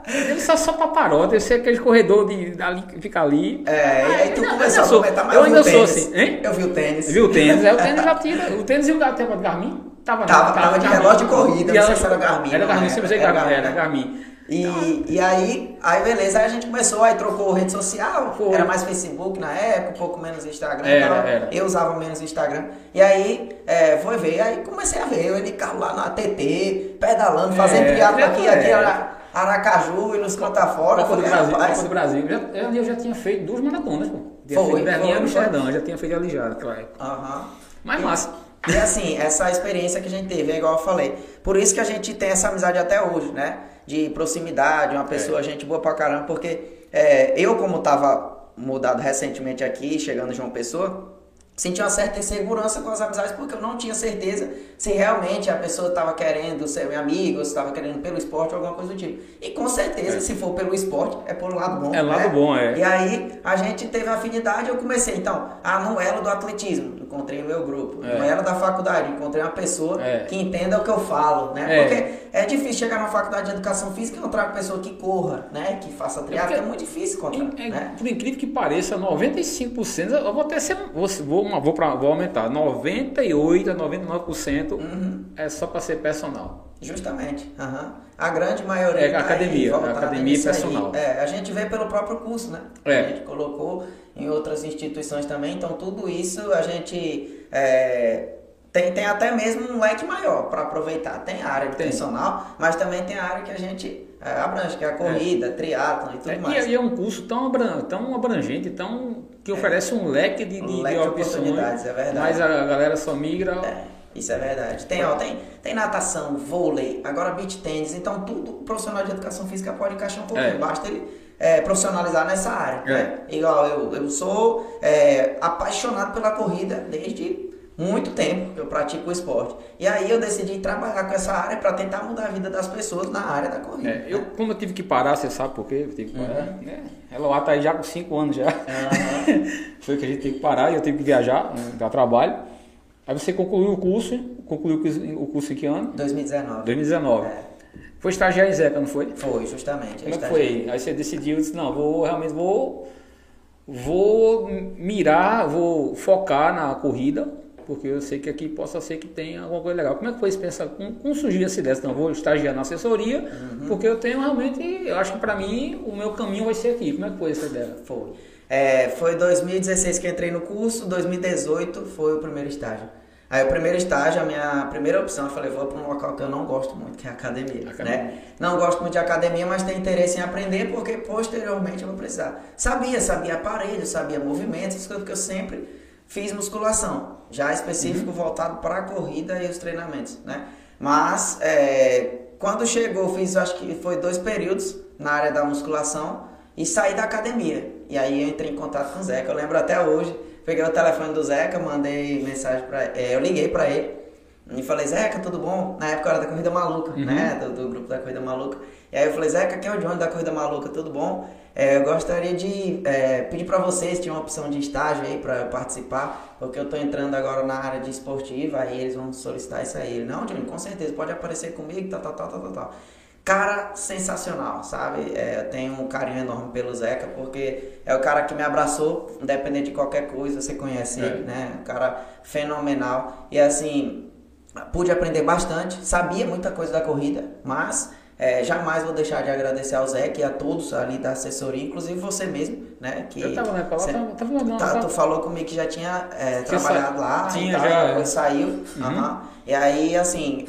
Ele só só paparote, eu sei aquele corredor de ali, fica ali. É, e aí tu Não, começou a comentar, mas eu vi ainda o sou tênis. assim, hein? Eu vi o tênis. Viu o tênis? É, o tênis já tira. O tênis e o gato de Garmin? Tava, Tava- tava de relógio de corrida, não sei se era Garmin, Era Garmin, era, sempre usei Garmin, era né? Garmin. E, e aí, aí beleza, aí a gente começou, aí trocou rede social, Foi. era mais Facebook na época, um pouco menos Instagram. Era, então, era. Eu usava menos Instagram. E aí, é, foi ver, aí comecei a ver, eu de carro lá na TT, pedalando, fazendo É, triatlo aqui, é. aqui, Ara- Aracaju e nos conta fora. Copa do Brasil, Copa do Brasil. Eu já, eu, já tinha feito duas maratonas, pô. Foi, Berlim e Amsterdã, eu já tinha feito ali já, naquela época. Aham. Mas massa. E assim, essa experiência que a gente teve, é igual eu falei. Por isso que a gente tem essa amizade até hoje, né? De proximidade, uma pessoa, gente boa pra caramba, porque é, eu, como tava mudado recentemente aqui, chegando em João Pessoa, senti uma certa insegurança com as amizades, porque eu não tinha certeza se realmente a pessoa estava querendo ser meu amigo, se estava querendo pelo esporte ou alguma coisa do tipo. E com certeza, É. se for pelo esporte, é por lado bom. É lado né? bom, é. E aí a gente teve afinidade, eu comecei então, ah, no elo do atletismo, encontrei o meu grupo. É. No elo da faculdade, encontrei uma pessoa É. que entenda o que eu falo, né? É. Porque é difícil chegar na faculdade de educação física e encontrar uma pessoa que corra, né? Que faça triatlo, porque- é muito difícil encontrar, É, é, né? Por incrível que pareça, 95%, eu vou até ser, vou, vou, vou, pra, vou aumentar, 98% a 99% Uhum. é só para ser personal. Justamente. aham. A grande maioria. É, tá aí academia, voltada academia nisso aí. personal. É, a gente vê pelo próprio curso, né? É. A gente colocou em outras instituições também, então tudo isso a gente é, tem, tem até mesmo um leque maior para aproveitar. Tem a área de Tem. personal, mas também tem a área que a gente é, abrange, que é a corrida, triatlon e tudo É, mais. e, e é um curso tão, abran- tão abrangente, tão, que oferece um leque de, de, Um de leque de opções. oportunidades, é verdade. Mas a galera só migra. Isso é verdade. Tem, ó, tem, tem natação, vôlei, agora beach tênis, então tudo o profissional de educação física pode encaixar um pouquinho. É. Basta ele é, profissionalizar nessa área. É. Né? Igual eu, eu sou é, apaixonado pela corrida desde muito tempo que eu pratico o esporte. E aí eu decidi trabalhar com essa área para tentar mudar a vida das pessoas na área da corrida. É, eu, como eu tive que parar, você sabe por quê? Eu tive que parar. Uhum. Né? Ela tá aí já com 5 anos já. Aham. Foi que a gente teve que parar e eu tive que viajar, né, dar trabalho. Aí você concluiu o curso, concluiu o curso- em que ano? 2019. 2019. É, Foi estagiar em Zeca, não foi? foi, justamente. Como é que foi? Aí você decidiu, disse, não, vou realmente vou vou mirar, vou focar na corrida, porque eu sei que aqui possa ser que tenha alguma coisa legal. Como é que foi esse pensar? Como, como surgiu essa ideia? Não, vou estagiar na assessoria, Uhum. porque eu tenho realmente, eu acho que para mim o meu caminho vai ser aqui. Como é que foi essa ideia? Foi. É, foi 2016 que entrei no curso, 2018 foi o primeiro estágio. Aí o primeiro estágio, a minha primeira opção, eu falei, vou para um local que eu não gosto muito, que é a academia, Academia. né? Não gosto muito de academia, mas tenho interesse em aprender porque posteriormente eu vou precisar. Sabia, sabia aparelho, sabia movimentos, essas coisas, porque eu sempre fiz musculação, já específico voltado para a corrida e os treinamentos, né? Mas é, quando chegou, fiz acho que foi dois períodos na área da musculação e saí da academia. E aí eu entrei em contato com o Zeca, eu lembro até hoje. Peguei o telefone do Zeca, mandei mensagem para eu liguei para ele E falei, Zeca, tudo bom? Na época era da Corrida Maluca, Uhum. né? Do, do grupo da Corrida Maluca. E aí eu falei, Zeca, aqui é o Johnny da Corrida Maluca, tudo bom? É, eu gostaria de é, pedir pra vocês, se tinha uma opção de estágio aí pra eu participar, porque eu tô entrando agora na área de esportiva, aí eles vão solicitar isso aí. Ele, não, Johnny, com certeza, pode aparecer comigo, tal, tal, tal, tal, tal. Cara sensacional, sabe? É, eu tenho um carinho enorme pelo Zeca, porque é o cara que me abraçou, independente de qualquer coisa, você conhece É. ele, né? Um cara fenomenal. E assim, pude aprender bastante, sabia muita coisa da corrida, mas é, jamais vou deixar de agradecer ao Zeca e a todos ali da assessoria, inclusive você mesmo, né? Que Eu tava na palavra, cê- tava, tava, não, Tá, tava- tu falou comigo que já tinha é, trabalhado sa- lá tinha e tal, já, depois é. saiu. aham. E aí, assim,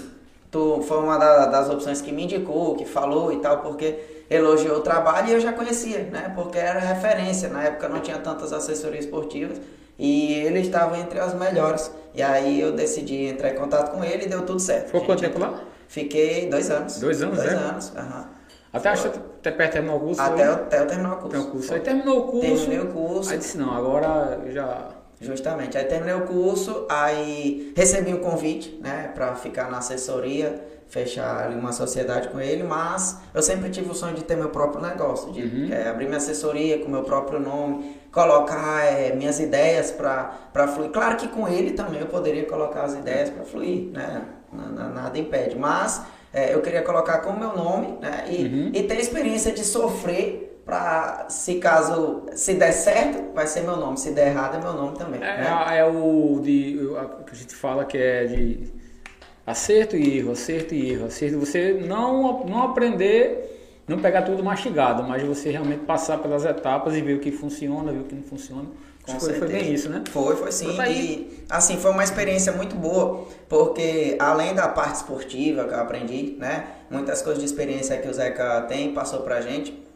tu foi uma da- das opções que me indicou, que falou e tal, porque elogiou o trabalho e eu já conhecia, né? Porque era referência. Na época não tinha tantas assessorias esportivas e ele estava entre as melhores. E aí eu decidi entrar em contato com ele e deu tudo certo. Ficou quanto tempo entrou- lá? Fiquei dois anos. Dois anos, Dois é? anos, aham. Até acho até perto de terminar o curso. Até, foi- eu- até eu terminar o curso. terminar o curso. Aí terminou o curso. Terminei o curso. Aí disse, não, agora já. Justamente. Aí terminei o curso, aí recebi um convite, né, pra ficar na assessoria, fechar ali uma sociedade com ele, mas eu sempre tive o sonho de ter meu próprio negócio, de Uhum. eh, abrir minha assessoria com meu próprio nome, colocar eh, minhas ideias pra fluir. Claro que com ele também eu poderia colocar as ideias pra fluir, né, na- na- nada impede, mas eh, eu queria colocar com o meu nome, né, e, Uhum. e ter a experiência de sofrer pra, se caso, se der certo, vai ser meu nome, se der errado é meu nome também, É, né? é o de. a- que a gente fala que é de acerto e erro, acerto e erro, acerto. Você não, não aprender, não pegar tudo mastigado, mas você realmente passar pelas etapas e ver o que funciona, ver o que não funciona. Com foi, foi bem isso, né? Foi, foi sim. Aí. E assim, foi uma experiência muito boa, porque além da parte esportiva que eu aprendi, né? Muitas coisas de experiência que o Zeca tem, passou pra gente.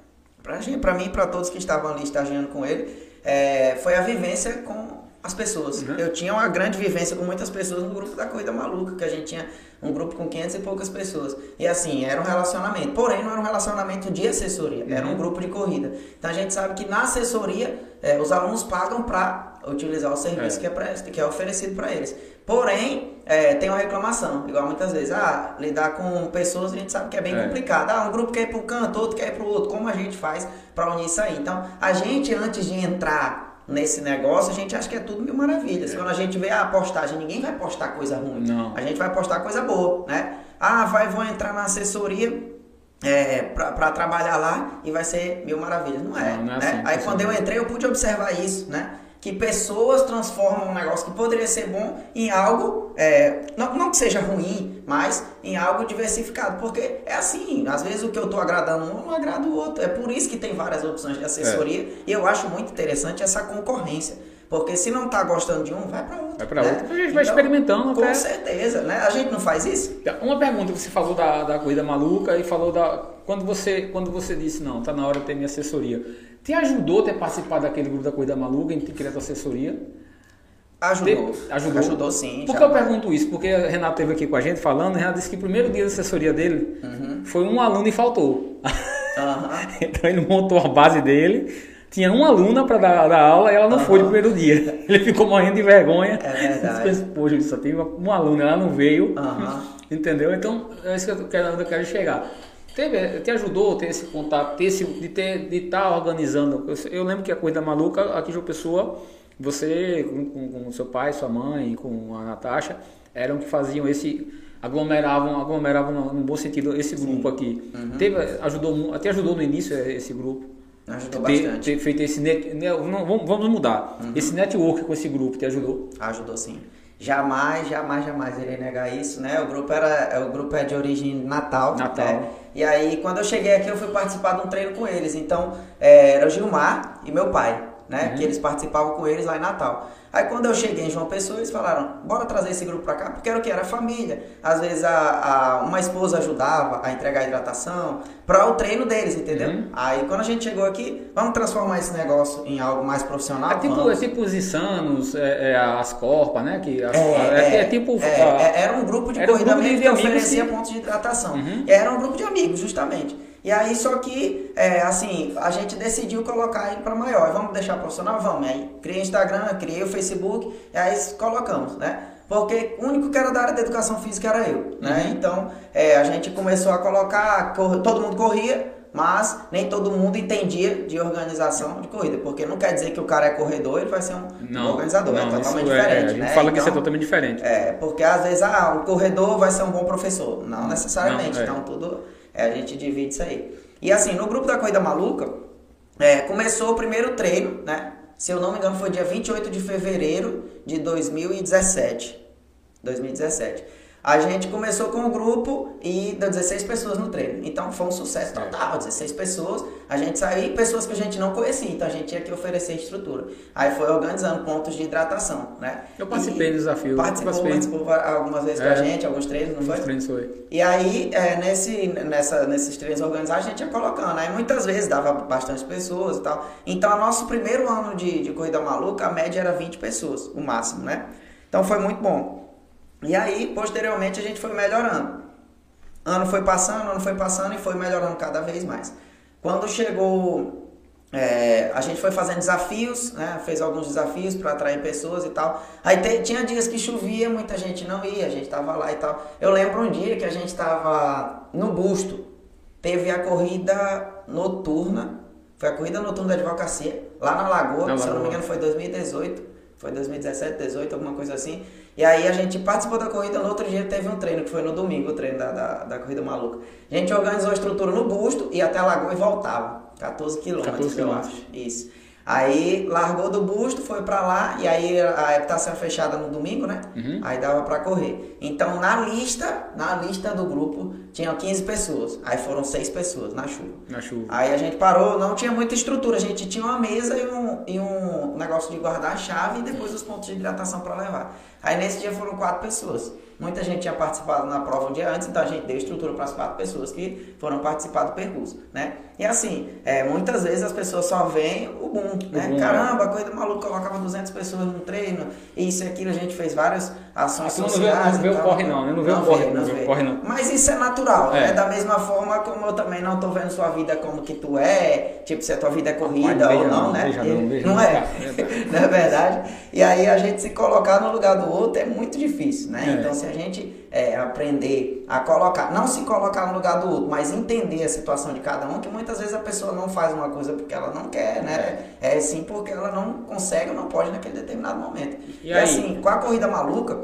Pra mim e pra todos que estavam ali estagiando com ele, é, foi a vivência com as pessoas. Uhum. Eu tinha uma grande vivência com muitas pessoas no grupo da Corrida Maluca, que a gente tinha um grupo com 500 e poucas pessoas. E assim, era um relacionamento. Porém, não era um relacionamento de assessoria, era Uhum. um grupo de corrida. Então a gente sabe que na assessoria, é, os alunos pagam para utilizar o serviço É. que, é pra, que é oferecido para eles. Porém, é, tem uma reclamação, igual muitas vezes, ah, lidar com pessoas a gente sabe que é bem É. complicado. Ah, um grupo quer ir para um canto, outro quer ir para o outro. Como a gente faz para unir isso aí? Então, a gente, antes de entrar nesse negócio, a gente acha que é tudo mil maravilhas. Quando a gente vê a postagem, ninguém vai postar coisa ruim. Não. A gente vai postar coisa boa, né? Ah, vai, vou entrar na assessoria é, para trabalhar lá e vai ser mil maravilhas. Não é. Não, não é né? assim, Aí quando eu entrei, eu pude observar isso, né? Que pessoas transformam um negócio que poderia ser bom em algo, é, não, não que seja ruim, mas em algo diversificado. Porque é assim, às vezes o que eu tô agradando um não agrada o outro. É por isso que tem várias opções de assessoria. E eu acho muito interessante essa concorrência. Porque se não tá gostando de um, vai para outro. Vai pra né? outro. A gente vai experimentando Com até- certeza, né? A gente não faz isso? Uma pergunta, você falou da, da corrida maluca e falou da. Quando você, quando você disse, não, tá na hora de ter minha assessoria. Te ajudou ter participado daquele grupo da corrida maluca em ter criado a assessoria? Ajudou. Te- ajudou? Ajudou sim. Por que eu pergunto isso? Porque o Renato esteve aqui com a gente falando, o Renato disse que o primeiro dia da assessoria dele foi um aluno e faltou. Aham. então ele montou a base dele, tinha uma aluna para dar, dar aula e ela não foi no primeiro dia. Ele ficou morrendo de vergonha. É verdade. Ele Poxa, só tem uma, aluna, ela não veio. Entendeu? Então, é isso que eu quero, eu quero chegar. Teve, te ajudou ter esse contato, ter esse, de ter de estar organizando. Eu, eu lembro que a Corrida Maluca, aqui de uma pessoa, você com, com, com seu pai, sua mãe, com a Natasha, eram que faziam esse aglomeravam, aglomeravam no, no bom sentido esse grupo aqui. Teve, ajudou, mu- até ajudou no início eh, esse grupo. Ajudou ter, bastante. ter feito esse net, né, não, vamos, vamos mudar. Esse network com esse grupo te ajudou. Ajudou sim. Jamais, jamais, jamais irei negar isso, né? O grupo era, é, o grupo é de origem natal. Natal. né? E aí, quando eu cheguei aqui, eu fui participar de um treino com eles. Então, é, era o Gilmar e meu pai, né? Que eles participavam com eles lá em Natal. Aí, quando eu cheguei em João Pessoa, eles falaram: bora trazer esse grupo pra cá, porque era o que? Era família. Às vezes, a, a- uma esposa ajudava a entregar a hidratação para o treino deles, entendeu? Uhum. Aí, quando a gente chegou aqui, vamos transformar esse negócio em algo mais profissional? É tipo, é tipo os insanos, é, é as corpas, né? Que as- É, é, é, é tipo. é, a- era um grupo de um corrida mesmo que oferecia que- pontos de hidratação. Uhum. Era um grupo de amigos, justamente. E aí, só que, é, assim, a gente decidiu colocar ele para maior. Vamos deixar profissional? Vamos. Aí, criei o Instagram, criei o Facebook, e aí colocamos, né? Porque o único que era da área da educação física era eu, né? Uhum. Então, é, a gente começou a colocar, todo mundo corria, mas nem todo mundo entendia de organização de corrida, porque não quer dizer que o cara é corredor, ele vai ser um não, organizador, é não, é totalmente diferente. É, a gente né? fala então, que isso é então, totalmente diferente. É, porque às vezes, ah, um corredor vai ser um bom professor. Não necessariamente, não, é. então tudo, é, a gente divide isso aí. E assim, no grupo da Corrida Maluca, é, começou o primeiro treino, né? Se eu não me engano, foi dia 28 de fevereiro de 2017. 2017. A gente começou com o um grupo e deu 16 pessoas no treino. Então foi um sucesso total, 16 pessoas. A gente saiu e pessoas que a gente não conhecia, então a gente tinha que oferecer estrutura. Aí foi organizando pontos de hidratação, né? Eu participei e do desafio. Participou, participou algumas vezes é, com a gente, alguns treinos, não foi? treinos foi. E aí, é, nesse, nessa, nesses treinos organizados, a gente ia colocando. Aí muitas vezes dava bastante pessoas e tal. Então, nosso primeiro ano de, de corrida maluca, a média era 20 pessoas, o máximo, né? Então foi muito bom. E aí, posteriormente, a gente foi melhorando. Ano foi passando, ano foi passando e foi melhorando cada vez mais. Quando chegou, é, a gente foi fazendo desafios, né? Fez alguns desafios para atrair pessoas e tal. Aí te, tinha dias que chovia, muita gente não ia, a gente tava lá e tal. Eu lembro um dia que a gente tava no Busto, teve a corrida noturna, foi a corrida noturna da advocacia, lá na Lagoa, na se eu não me engano foi 2018, foi 2017, 2018, alguma coisa assim. E aí a gente participou da corrida, no outro dia teve um treino, que foi no domingo, o treino da, da, da corrida maluca. A gente organizou a estrutura no busto, ia até a lagoa e voltava. 14 quilômetros, eu acho. Isso. Aí largou do busto, foi para lá, e aí a época tá fechada no domingo, né? Uhum. Aí dava para correr. Então na lista, na lista do grupo, tinha 15 pessoas. Aí foram 6 pessoas na chuva. Na chuva. Aí a gente parou, não tinha muita estrutura. A gente tinha uma mesa e um, e um negócio de guardar a chave e depois os pontos de hidratação para levar. Aí nesse dia foram quatro pessoas. Muita gente tinha participado na prova um dia antes, então a gente deu estrutura para as quatro pessoas que foram participar do percurso, né? E assim, é, muitas vezes as pessoas só veem boom, né? Boom, Caramba, é. coisa maluca, colocava 200 pessoas no treino, isso e aquilo, a gente fez várias ações ah, sociais. Não vê, não vê o corre não, né? não vê o corre, não, vê, corre não. Mas isso é natural, é. né? Da mesma forma como eu também não tô vendo sua vida como que tu é, tipo, se a tua vida é corrida ou não, né? Beija não, beija não, é, não é verdade? E aí a gente se colocar no lugar do outro é muito difícil, né? É. Então se a gente é, aprender a colocar, não se colocar no lugar do outro, mas entender a situação de cada um, que muitas vezes a pessoa não faz uma coisa porque ela não quer, né? É sim porque ela não consegue ou não pode naquele determinado momento. E, e assim, com a corrida maluca,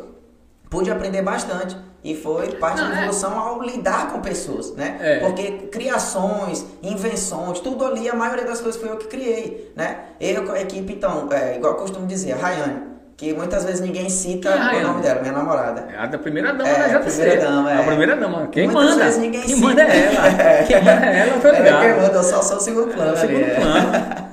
pude aprender bastante. E foi parte não, da é. evolução é... ao lidar com pessoas, né? É. Porque criações, invenções, tudo ali, a maioria das coisas foi eu que criei, né? Eu com a equipe, então, é, igual eu costumo dizer, a Rayane, que muitas vezes ninguém cita é o nome dela, minha namorada. É a da primeira dama é, da JC. Primeira dama, é. A primeira dama. Quem muitas manda? Vezes ninguém quem cita. manda é ela. Quem manda é ela, tô ligado. É, quem manda, eu só sou o segundo plano. É, o segundo ali, plano.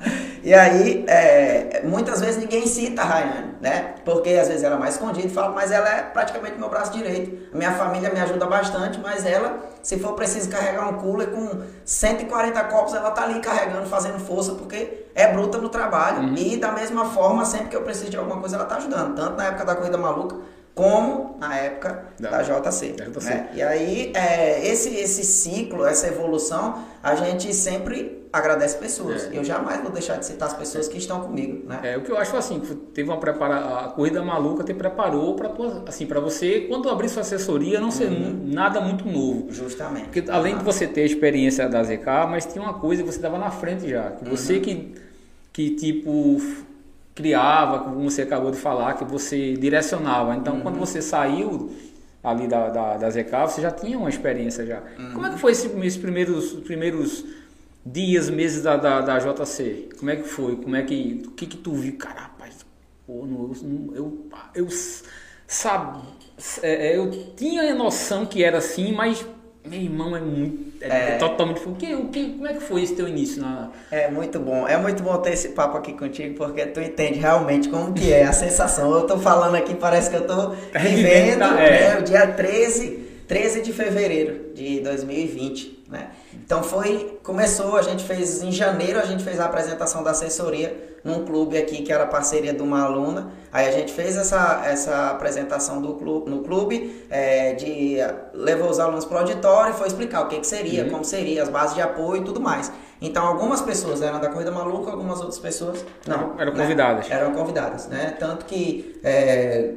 E aí, é, muitas vezes ninguém cita a Rayane, né? Porque às vezes ela é mais escondida e fala, mas ela é praticamente meu braço direito. A minha família me ajuda bastante, mas ela, se for preciso carregar um cooler com 140 copos, ela tá ali carregando, fazendo força, porque é bruta no trabalho. Uhum. E da mesma forma, sempre que eu preciso de alguma coisa, ela tá ajudando. Tanto na época da Corrida Maluca, como na época da, da JC. JC. Né? E aí, é, esse, esse ciclo, essa evolução, a gente sempre agradece pessoas. É. Eu jamais vou deixar de citar as pessoas que estão comigo, né? É, o que eu acho assim, teve uma prepara a corrida maluca te preparou para assim, para você quando abrir sua assessoria não ser uhum. nada muito novo. Justamente. Porque além uhum. de você ter a experiência da ZK, mas tinha uma coisa que você estava na frente já, que você uhum. que que tipo criava, como você acabou de falar, que você direcionava. Então, quando uhum. você saiu ali da, da, da ZK, você já tinha uma experiência já. Como é que foi esses, esses primeiros primeiros dias, meses da, da, da, JC? Como é que foi? Como é que. O que que tu viu? Cara, eu, eu, eu, sabe, é, é, eu tinha a noção que era assim, mas meu irmão é muito. É, é totalmente. O que, o que, como é que foi esse teu início na. É muito bom. É muito bom ter esse papo aqui contigo, porque tu entende realmente como que é a sensação. Eu tô falando aqui, parece que eu tô tá vivendo tá, é. Né, o dia 13, 13 de fevereiro de 2020, né? Então foi, começou, a gente fez em janeiro, a gente fez a apresentação da assessoria num clube aqui que era parceria de uma aluna. Aí a gente fez essa, essa apresentação do clube, no clube, é, de levou os alunos para o auditório e foi explicar o que, que seria, uhum. como seria, as bases de apoio e tudo mais. Então algumas pessoas eram da Corrida Maluca, algumas outras pessoas não. Eram convidadas. Né? Eram convidadas, né? Tanto que é,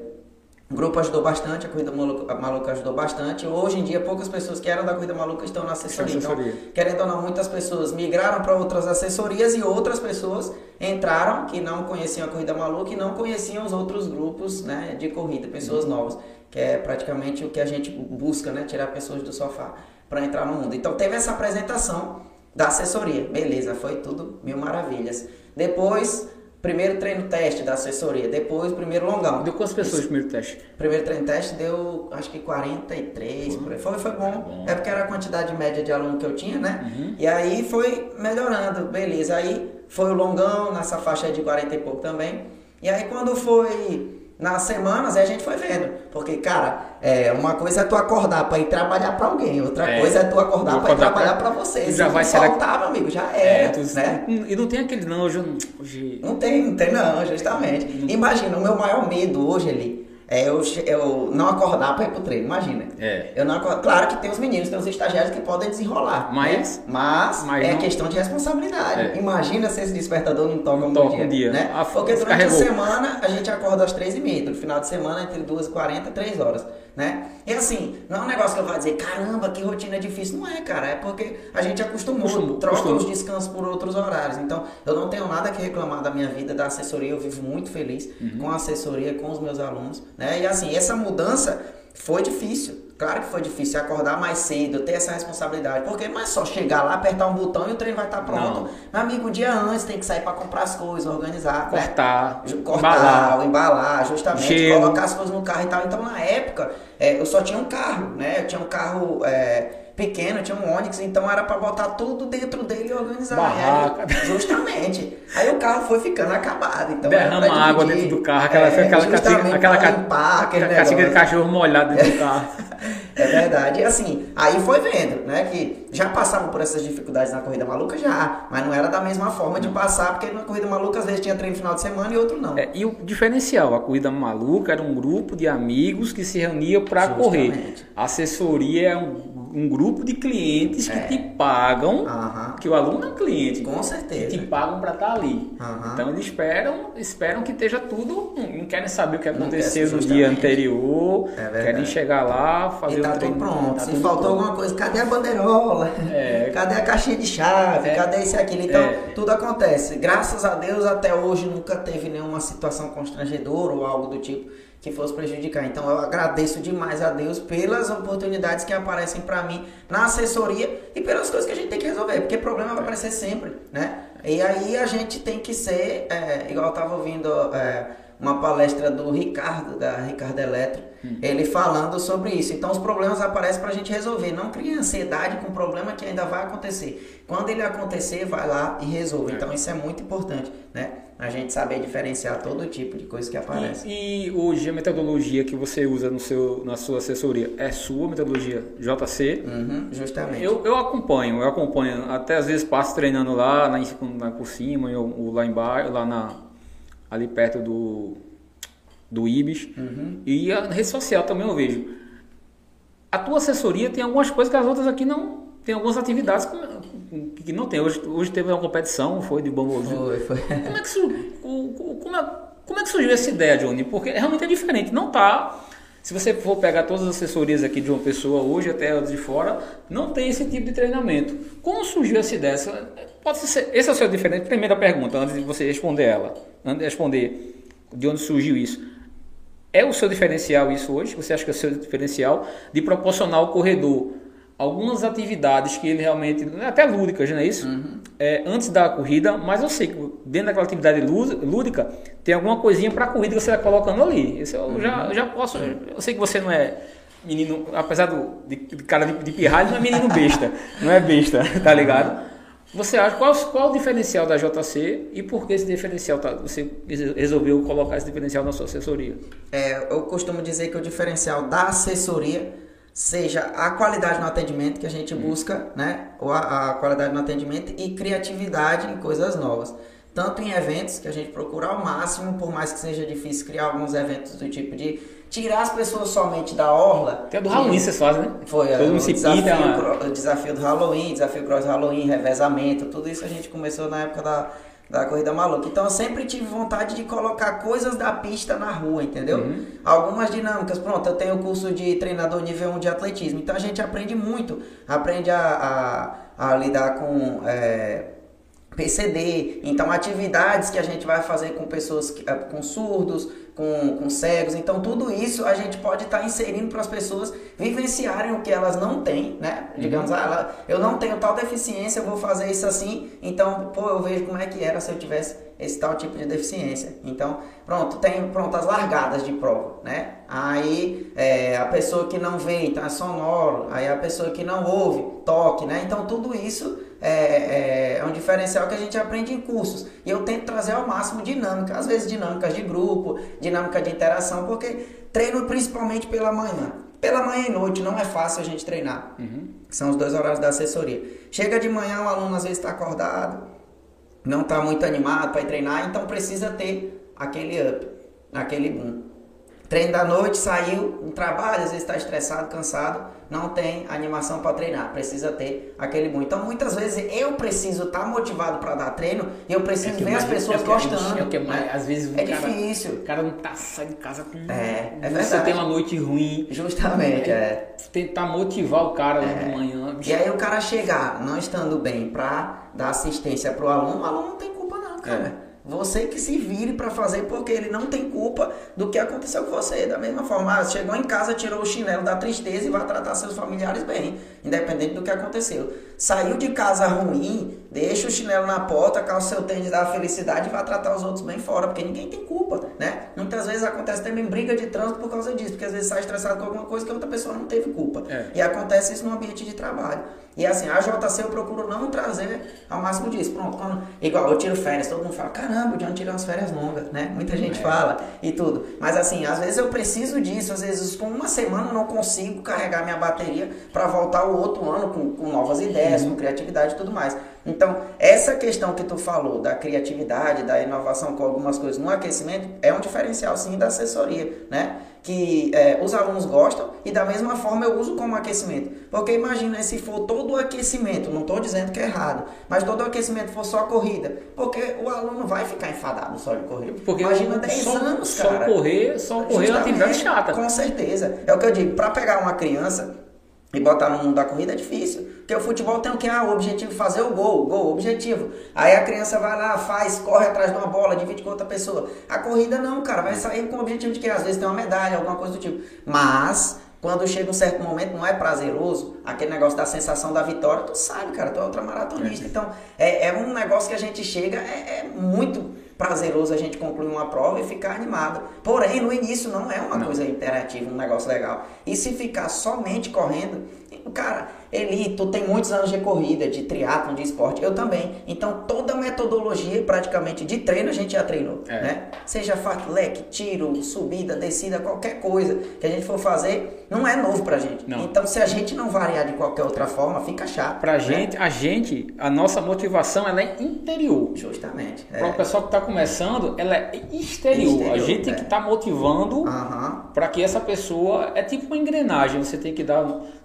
O grupo ajudou bastante, a Corrida Maluca ajudou bastante. Hoje em dia, poucas pessoas que eram da Corrida Maluca estão na assessoria. assessoria. Então, querendo ou não, muitas pessoas migraram para outras assessorias e outras pessoas entraram que não conheciam a Corrida Maluca e não conheciam os outros grupos né, de corrida, pessoas uhum. novas. Que é praticamente o que a gente busca, né? Tirar pessoas do sofá para entrar no mundo. Então, teve essa apresentação da assessoria. Beleza, foi tudo mil maravilhas. Depois Primeiro treino teste da assessoria, depois primeiro longão. Deu quantas pessoas no primeiro teste? Primeiro treino teste deu acho que 43, foi, foi, foi bom. bom. É porque era a quantidade média de aluno que eu tinha, né? Uhum. E aí foi melhorando, beleza. Aí foi o longão, nessa faixa de 40 e pouco também. E aí quando foi nas semanas a gente foi vendo. Porque, cara, é, uma coisa é tu acordar para ir trabalhar para alguém, outra é, coisa é tu acordar para ir trabalhar para você. Já Se vai faltar, meu amigo, já é, é tu, né? E não tem aquele não, hoje, hoje... Não tem, não tem não, justamente. Imagina, o meu maior medo hoje ali é eu, eu não acordar para ir pro treino, imagina. É. Eu não acordo, claro que tem os meninos, tem os estagiários que podem desenrolar. Mas, né? mas, mas é não... questão de responsabilidade. É. Imagina se esse despertador não toca um, dia, dia. Né? A, Porque durante a semana a gente acorda às 3h30, no final de semana entre 2h40 e 3 horas né? E assim, não é um negócio que eu vou dizer, caramba, que rotina difícil. Não é, cara, é porque a gente acostumou, Costumo, troca costumo. os descansos por outros horários. Então, eu não tenho nada que reclamar da minha vida, da assessoria, eu vivo muito feliz uhum. com a assessoria, com os meus alunos, né? E assim, essa mudança foi difícil. Claro que foi difícil acordar mais cedo, ter essa responsabilidade. Porque não é só chegar lá, apertar um botão e o trem vai estar pronto. Não. Meu amigo, um dia antes tem que sair para comprar as coisas, organizar. Cortar. Né? Cortar, embalar, embalar justamente, Gelo. colocar as coisas no carro e tal. Então, na época, é, eu só tinha um carro, né? Eu tinha um carro. É, pequeno, tinha um Onix, então era para botar tudo dentro dele e organizar. Barraca. Aí, justamente. Aí o carro foi ficando acabado. Então Derrama água dentro do carro, aquela, é, aquela, aquela, aquela, aquela de cachorro molhado dentro do carro. é verdade. E assim, aí foi vendo, né, que já passava por essas dificuldades na corrida maluca já, mas não era da mesma forma de passar, porque na corrida maluca às vezes tinha treino no final de semana e outro não. É, e o diferencial, a corrida maluca era um grupo de amigos que se reuniam para correr. Assessoria é um um grupo de clientes que é. te pagam, que o aluno é um cliente. Com certeza. Que te pagam para estar tá ali. Então eles esperam, esperam que esteja tudo, não querem saber o que aconteceu no dia anterior, é querem chegar lá, fazer e tá o treino. Tudo pronto. Tá Se tudo faltou pronto. alguma coisa, cadê a bandeirola? É. Cadê a caixinha de chave? É. Cadê isso e aquilo? Então, é. tudo acontece. Graças a Deus, até hoje nunca teve nenhuma situação constrangedora ou algo do tipo que fosse prejudicar. Então eu agradeço demais a Deus pelas oportunidades que aparecem para mim na assessoria e pelas coisas que a gente tem que resolver, porque problema vai aparecer sempre, né? E aí a gente tem que ser, é, igual eu tava ouvindo é, uma palestra do Ricardo, da Ricardo Eletro, hum. ele falando sobre isso. Então os problemas aparecem para a gente resolver. Não crie ansiedade com o problema que ainda vai acontecer. Quando ele acontecer, vai lá e resolve. É. Então isso é muito importante, né? A gente saber diferenciar todo tipo de coisa que aparece. E, e hoje a metodologia que você usa no seu, na sua assessoria é sua metodologia JC? Uhum, justamente. Eu, eu acompanho, eu acompanho. Até às vezes passo treinando lá, lá, em, lá por cima, ou lá embaixo, lá na ali perto do, do IBIS. Uhum. E a rede social também eu vejo. A tua assessoria tem algumas coisas que as outras aqui não. Tem algumas atividades que, que não tem. Hoje, hoje teve uma competição, foi de bambolê. Foi, foi. Como é, que, como, é, como é que surgiu essa ideia, Johnny? Porque realmente é diferente. Não tá. Se você for pegar todas as assessorias aqui de uma pessoa hoje até de fora, não tem esse tipo de treinamento. Como surgiu essa ideia? Pode ser, esse é o seu diferente. Primeira pergunta, antes de você responder ela, antes de responder de onde surgiu isso. É o seu diferencial isso hoje? Você acha que é o seu diferencial de proporcionar ao corredor algumas atividades que ele realmente, até lúdicas, não é isso? Uhum. É, antes da corrida, mas eu sei que dentro daquela atividade lúdica tem alguma coisinha para a corrida que você está colocando ali. Isso eu uhum. já, já posso. Eu sei que você não é menino, apesar do, de, de cara de, de pirralho, não é menino besta, não é besta, tá ligado? Você acha qual, qual o diferencial da JC e por que esse diferencial tá, você resolveu colocar esse diferencial na sua assessoria? É, eu costumo dizer que o diferencial da assessoria seja a qualidade no atendimento que a gente busca, né? Ou a, a qualidade no atendimento e criatividade em coisas novas tanto em eventos que a gente procura ao máximo, por mais que seja difícil criar alguns eventos do tipo de tirar as pessoas somente da orla. Que é do Halloween vocês fazem, né? Foi Todo é, o, desafio, o desafio do Halloween, desafio Cross Halloween, revezamento, tudo isso a gente começou na época da, da corrida maluca. Então eu sempre tive vontade de colocar coisas da pista na rua, entendeu? Uhum. Algumas dinâmicas. Pronto, eu tenho o curso de treinador nível 1 de atletismo. Então a gente aprende muito. Aprende a, a, a lidar com. É, PCD, então atividades que a gente vai fazer com pessoas que, com surdos, com, com cegos. Então, tudo isso a gente pode estar tá inserindo para as pessoas vivenciarem o que elas não têm, né? Digamos, uhum. ah, ela, eu não tenho tal deficiência, eu vou fazer isso assim, então, pô, eu vejo como é que era se eu tivesse esse tal tipo de deficiência. Então, pronto, tem pronto, as largadas de prova, né? Aí é, a pessoa que não vê, então é sonoro, aí a pessoa que não ouve, toque, né? Então, tudo isso é, é, é, um diferencial que a gente aprende em cursos. E eu tento trazer ao máximo dinâmica, às vezes dinâmicas de grupo, dinâmica de interação, porque treino principalmente pela manhã. Pela manhã e noite não é fácil a gente treinar. Uhum. São os dois horários da assessoria. Chega de manhã, o aluno às vezes está acordado, não está muito animado para treinar, então precisa ter aquele up, aquele boom. Treino da noite, saiu no trabalho, às vezes está estressado, cansado não tem animação para treinar, precisa ter aquele bom. Então, muitas vezes eu preciso estar tá motivado para dar treino e eu preciso é ver mais, as pessoas é gostando. É que mais, né? às vezes é cara, difícil. O cara não tá saindo de casa com. É, é verdade. Você tem uma noite ruim. Justamente, é. Tentar motivar o cara é. de manhã. E aí o cara chegar não estando bem para dar assistência pro aluno, o aluno não tem culpa não, cara. Você que se vire para fazer, porque ele não tem culpa do que aconteceu com você. Da mesma forma, ah, chegou em casa, tirou o chinelo da tristeza e vai tratar seus familiares bem, independente do que aconteceu. Saiu de casa ruim, deixa o chinelo na porta, calça seu tênis da felicidade e vai tratar os outros bem fora, porque ninguém tem culpa, né? Muitas vezes acontece também briga de trânsito por causa disso, porque às vezes sai estressado com alguma coisa que outra pessoa não teve culpa. É. E acontece isso no ambiente de trabalho. E assim, a JC eu procuro não trazer ao máximo disso. Pronto, quando, igual eu tiro férias, todo mundo fala, caramba, o John tira umas férias longas, né? Muita gente é. fala e tudo. Mas assim, às vezes eu preciso disso, às vezes com uma semana eu não consigo carregar minha bateria para voltar o outro ano com, com novas ideias, uhum. com criatividade e tudo mais. Então, essa questão que tu falou da criatividade, da inovação com algumas coisas no aquecimento, é um diferencial sim da assessoria, né? que é, os alunos gostam e da mesma forma eu uso como aquecimento. Porque imagina se for todo o aquecimento, não estou dizendo que é errado, mas todo o aquecimento for só corrida, porque o aluno vai ficar enfadado só de correr. Porque imagina 10 só, anos, cara. Só correr, só correr é uma atividade chata. Com certeza. É o que eu digo, para pegar uma criança e botar no mundo da corrida é difícil. Porque o futebol tem o que? Ah, o objetivo fazer o gol, gol, objetivo. Aí a criança vai lá, faz, corre atrás de uma bola, divide com outra pessoa. A corrida não, cara, vai sair com o objetivo de que às vezes tem uma medalha, alguma coisa do tipo. Mas quando chega um certo momento, não é prazeroso, aquele negócio da sensação da vitória, tu sabe, cara, tu é ultramaratonista. É. Então, é, é um negócio que a gente chega, é, é muito prazeroso a gente concluir uma prova e ficar animado. Porém, no início não é uma não. coisa interativa, um negócio legal. E se ficar somente correndo, cara, Eli, tu tem muitos anos de corrida, de triatlon, de esporte, eu também. Então, toda a metodologia praticamente de treino a gente já treinou, é. né? Seja fartlek, tiro, subida, descida, qualquer coisa que a gente for fazer, não é novo pra gente. Não. Então, se a gente não variar de qualquer outra forma, fica chato. Pra né? gente, a gente, a nossa motivação, ela é interior. Justamente. Para o é. pessoal que tá começando, ela é exterior. exterior a gente tem é. que estar tá motivando uhum. para que essa pessoa, é tipo uma engrenagem, você tem que dar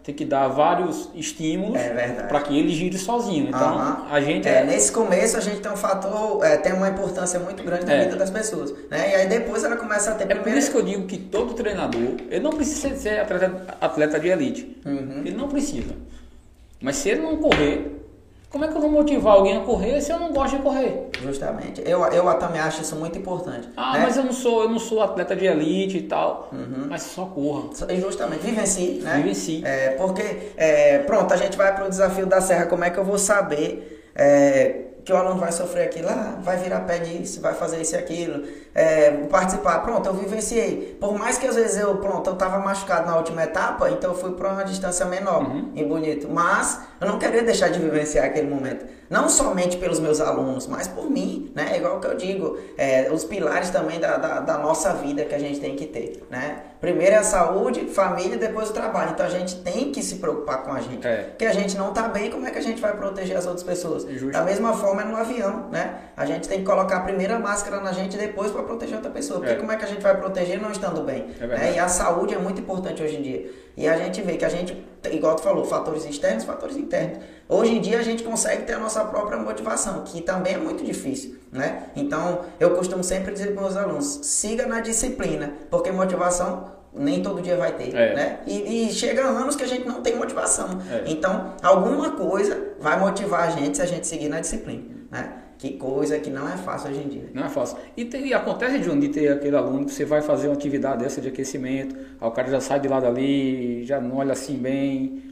tem que dar vários estímulos é para que ele gire sozinho. Então, uhum. a gente é, nesse começo a gente tem um fator, é, tem uma importância muito grande na é. vida das pessoas, né? E aí depois ela começa a ter É por isso que eu digo que todo treinador, ele não precisa ser atleta, atleta de elite. Uhum. Ele não precisa. Mas se ele não correr, como é que eu vou motivar alguém a correr se eu não gosto de correr? Justamente. Eu, eu também acho isso muito importante. Ah, né? mas eu não sou, eu não sou atleta de elite e tal. Uhum. Mas só corra. Justamente. Vivencie, né? Vivencie. É, porque, é, pronto, a gente vai para o desafio da serra. Como é que eu vou saber é, que o aluno vai sofrer aquilo? Ah, vai virar pé nisso, vai fazer isso e aquilo é, participar. Pronto, eu vivenciei. Por mais que às vezes eu, pronto, eu tava machucado na última etapa, então eu fui para uma distância menor uhum. e bonito. Mas eu não queria deixar de vivenciar aquele momento. Não somente pelos meus alunos, mas por mim, né? Igual que eu digo, é, os pilares também da, da, da, nossa vida que a gente tem que ter, né? Primeiro é a saúde, família, depois o trabalho. Então a gente tem que se preocupar com a gente. É. Porque a gente não tá bem, como é que a gente vai proteger as outras pessoas? Justo. Da mesma forma é no avião, né? A gente tem que colocar a primeira máscara na gente e depois para proteger outra pessoa. Porque É. como é que a gente vai proteger não estando bem? É né? E a saúde é muito importante hoje em dia. E a gente vê que a gente, igual tu falou, fatores externos, fatores internos. Hoje em dia a gente consegue ter a nossa própria motivação, que também é muito difícil, né? Então, eu costumo sempre dizer para meus alunos, siga na disciplina, porque motivação nem todo dia vai ter, É. né? E, e chega anos que a gente não tem motivação. É. Então, alguma coisa vai motivar a gente se a gente seguir na disciplina, né? Que coisa que não é fácil hoje em dia. Não é fácil. E, tem- e acontece, João, de ter aquele aluno que você vai fazer uma atividade dessa de aquecimento, aí o cara já sai de lá dali, já não olha assim bem.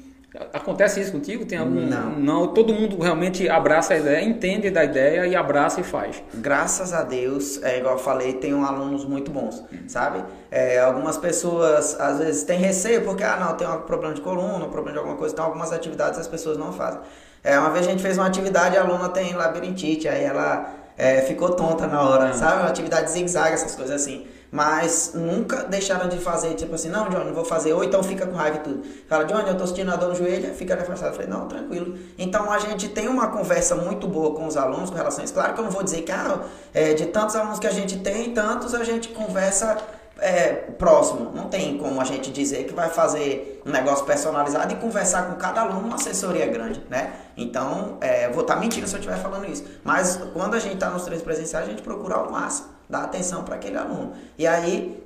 Acontece isso contigo? Tem algum. Não. todo mundo realmente abraça a ideia, entende da ideia e abraça e faz. Graças a Deus, é igual eu falei, tenho alunos muito bons, sabe? É, algumas pessoas às vezes têm receio porque, ah, não, tem um problema de coluna, um problema de alguma coisa, então algumas atividades as pessoas não fazem. É, uma vez a gente fez uma atividade, a aluna tem labirintite, aí ela é, ficou tonta na hora, Ah. sabe? Uma atividade zigue-zague, essas coisas assim. Mas nunca deixaram de fazer, tipo assim, não, Johnny, vou fazer, ou então fica com raiva e tudo. Fala, Johnny, eu tô sentindo a dor no joelho, fica afastado. Falei, não, tranquilo. Então a gente tem uma conversa muito boa com os alunos com relação a isso. Claro que eu não vou dizer que, ah, é, de tantos alunos que a gente tem, tantos a gente conversa é, próximo. Não tem como a gente dizer que vai fazer um negócio personalizado e conversar com cada aluno uma assessoria grande, né? Então, é, vou estar mentindo se eu estiver falando isso. Mas quando a gente está nos treinos presenciais, a gente procura ao máximo dar atenção para aquele aluno. E aí,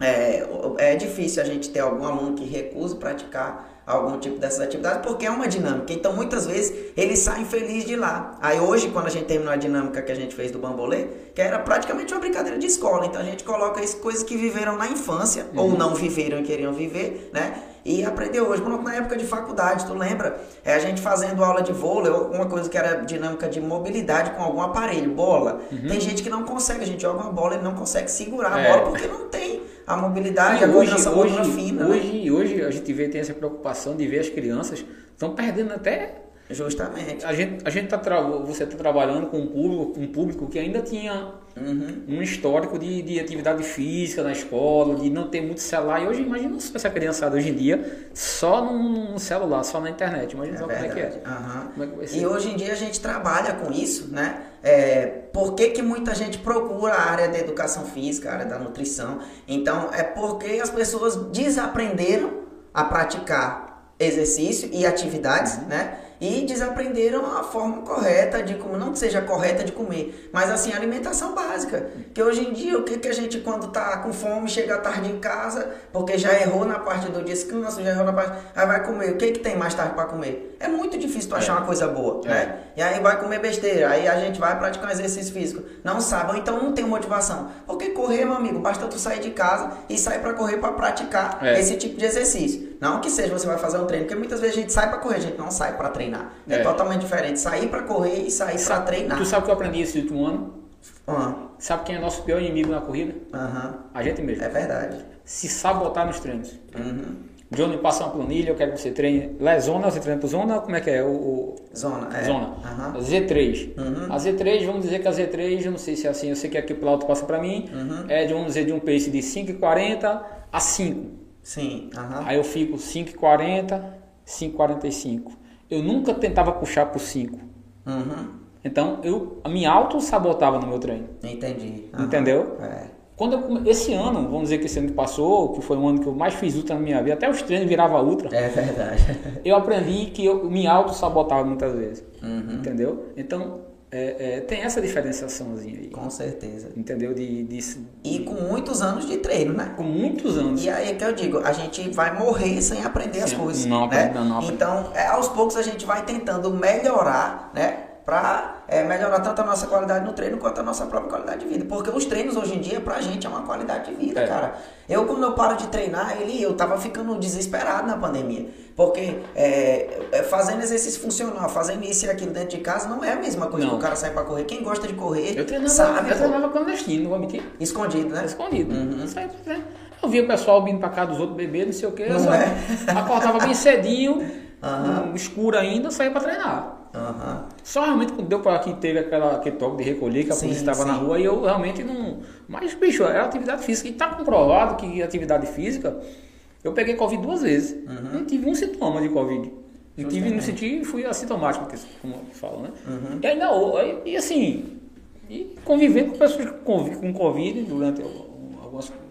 é, é difícil a gente ter algum aluno que recusa praticar algum tipo dessas atividades, porque é uma dinâmica. Então, muitas vezes, eles saem felizes de lá. Aí, hoje, quando a gente terminou a dinâmica que a gente fez do bambolê, que era praticamente uma brincadeira de escola. Então, a gente coloca isso, coisas que viveram na infância, ou não viveram e queriam viver, né? E aprendeu hoje. Pronto, na época de faculdade, tu lembra? É a gente fazendo aula de vôlei, alguma coisa que era dinâmica de mobilidade com algum aparelho, bola. Tem gente que não consegue, a gente joga uma bola e não consegue segurar a É. bola porque não tem a mobilidade, a E hoje, coordenação hoje, motora fina, né? hoje, hoje a gente vê, tem essa preocupação de ver as crianças estão perdendo até Justamente. A gente, a gente tá tra... você está trabalhando com um público, um público que ainda tinha Uhum. um histórico de, de atividade física na escola, de não ter muito celular. E hoje, imagina se essa criançada hoje em dia só no, no celular, só na internet. Imagina É só como é que é. verdade. Aham. Como é que vai ser? E hoje em dia a gente trabalha com isso, né? É, por que, que muita gente procura a área da educação física, a área da nutrição? Então, é porque as pessoas desaprenderam a praticar exercício e atividades, né? E desaprenderam a forma correta de comer, não que seja correta de comer, mas assim, alimentação básica. Que hoje em dia, o que, que a gente, quando tá com fome, chega tarde em casa, porque já errou na parte do descanso, já errou na parte. Aí vai comer. O que, que tem mais tarde para comer? É muito difícil tu achar uma coisa boa, É. né? E aí vai comer besteira, aí a gente vai praticar um exercício físico. Não sabe, então não tem motivação. Porque correr, meu amigo, basta tu sair de casa e sair para correr para praticar É. esse tipo de exercício. Não que seja você vai fazer um treino, porque muitas vezes a gente sai para correr, a gente não sai para treinar. É, É. totalmente diferente. Sair para correr e sair para treinar. Tu sabe que eu aprendi esse último ano? Ah, Sabe quem é nosso pior inimigo na corrida? Aham, A gente mesmo. é verdade. Se sabotar nos treinos. Uhum. Johnny passa uma planilha, eu quero que você treine. Lá é zona, você treina por zona? Como é que é? O, o- Zona, é. Zona. Aham. Z3. Uhum. A Z3, vamos dizer que a Z3, eu não sei se é assim, eu sei que aqui pro alto passa pra mim, Uhum. é de, vamos dizer, de um pace de 5,40 a 5. Sim, aham. Aí eu fico 5,40, 5,45. Eu nunca tentava puxar por 5. Uhum. Então, eu me auto-sabotava no meu treino. Entendi. Aham. Entendeu? É. Quando eu esse ano, vamos dizer que esse ano que passou, que foi um ano que eu mais fiz ultra na minha vida, até os treinos virava ultra, É verdade. eu aprendi que eu me auto-sabotava muitas vezes. Uhum. Entendeu? Então, é, é, tem essa diferenciaçãozinha aí. Com certeza. Entendeu? De, de, E com muitos anos de treino, né? com muitos anos. E aí é que eu digo, a gente vai morrer sem aprender as coisas. não né? não. Então, é, aos poucos a gente vai tentando melhorar, né? Pra é, melhorar tanto a nossa qualidade no treino quanto a nossa própria qualidade de vida. Porque os treinos hoje em dia, pra gente, é uma qualidade de vida, É. cara. Eu, quando eu paro de treinar, ele, eu tava ficando desesperado na pandemia. Porque é, é, fazendo exercício funcional, fazendo isso e aquilo dentro de casa, não é a mesma coisa Não. que o cara sai pra correr. Quem gosta de correr, Eu treinava, sabe, eu treinava clandestino, não vou mentir. escondido, né? Escondido. Uhum. Eu né? Eu via o pessoal vindo pra cá dos outros bebês, não sei o quê. Eu Não só é? acordava bem cedinho, No escuro ainda, saía pra treinar. Aham. Só realmente quando deu para que teve aquela, aquele toque de recolher, que a Sim, polícia estava na rua e eu realmente não. Mas, bicho, era atividade física. E tá comprovado que atividade física, eu peguei Covid duas vezes. Uhum. Não tive um sintoma de Covid. Eu tive, não senti, fui assintomático, que- como falam, né? Uhum. E ainda, aí- e assim, e convivendo com pessoas com Covid- durante algum-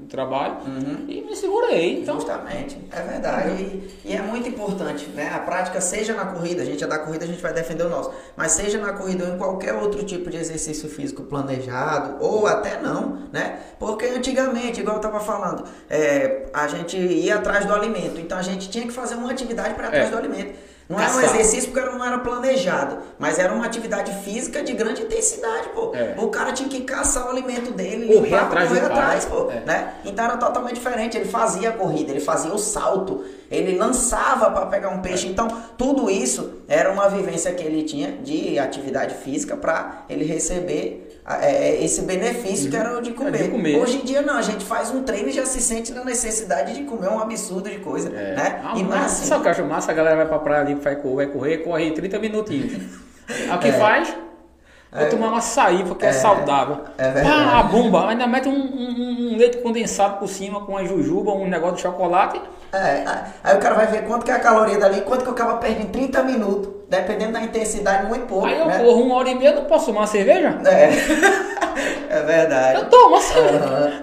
trabalho Uhum. e me segurei. Então, Justamente, é verdade. E, e é muito importante, né? A prática, seja na corrida, a gente é da corrida, a gente vai defender o nosso, mas seja na corrida ou em qualquer outro tipo de exercício físico planejado, ou até não, né? Porque antigamente, igual eu tava falando, é, a gente ia atrás do alimento, então a gente tinha que fazer uma atividade para ir atrás É. do alimento. Não era um exercício porque não era planejado, mas era uma atividade física de grande intensidade, pô. É. O cara tinha que caçar o alimento dele, Correr limpar, atrás correr atrás, pô, É. né? Então era totalmente diferente. Ele fazia a corrida, ele fazia o salto, ele lançava para pegar um É. peixe. Então tudo isso era uma vivência que ele tinha de atividade física para ele receber é, esse benefício que era o de comer. É, de comer. Hoje em dia não, a gente faz um treino e já se sente na necessidade de comer um absurdo de coisa, É. né? Ah, e é mas assim. Só que eu acho massa, a galera vai pra praia ali, vai correr, vai correr, corre 30 minutinhos. Que É. faz? Vou tomar um açaí porque é, saudável. é verdade. Pá, a bomba, ainda mete um, um- um leite condensado por cima com a jujuba, um negócio de chocolate. É, aí o cara vai ver quanto que é a caloria dali, quanto que o cara perde em 30 minutos, dependendo da intensidade, muito pouco, Aí eu né? corro uma hora e meia, não posso tomar uma cerveja? É. é verdade. Eu tomo uma cerveja. Aham.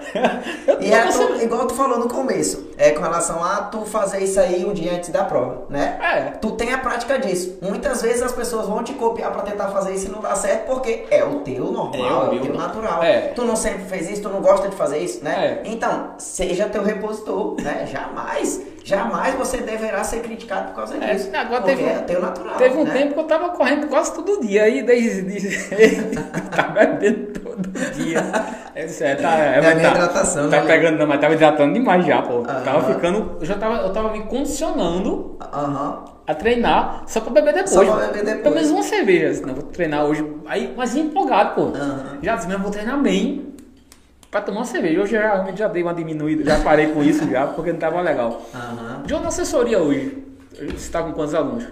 Eu E tomo é uma cerveja. igual tu falou no começo, é com relação a tu fazer isso aí um dia antes da prova, né? É. Tu tem a prática disso. Muitas vezes as pessoas vão te copiar pra tentar fazer isso e não dá certo porque é o teu normal, É é o o, meu teu natural. É. Tu não sempre fez isso, tu não gosta de fazer isso, né? É. Então, seja teu repositor, né? Jamais, jamais você deverá ser criticado por causa É, disso. agora teve, é teu natural. teve um né? tempo que eu tava correndo quase todo dia, aí desde, desde tava bebendo todo dia. É, é, tá, é, É a minha tá- hidratação, Tá né? pegando, não, mas tava hidratando demais já, pô. Aham. Tava ficando, eu já tava, eu tava me condicionando Aham. a treinar só pra beber depois. Só pra beber depois. Pelo menos uma cerveja, assim, não, vou treinar hoje. Aí, mas empolgado, pô. Aham. Já disse, mesmo vou treinar bem pra tomar uma cerveja. Hoje eu já, realmente já dei uma diminuída, já parei com isso já, porque não tava legal. Aham. De uma assessoria hoje, você tá com quantos alunos?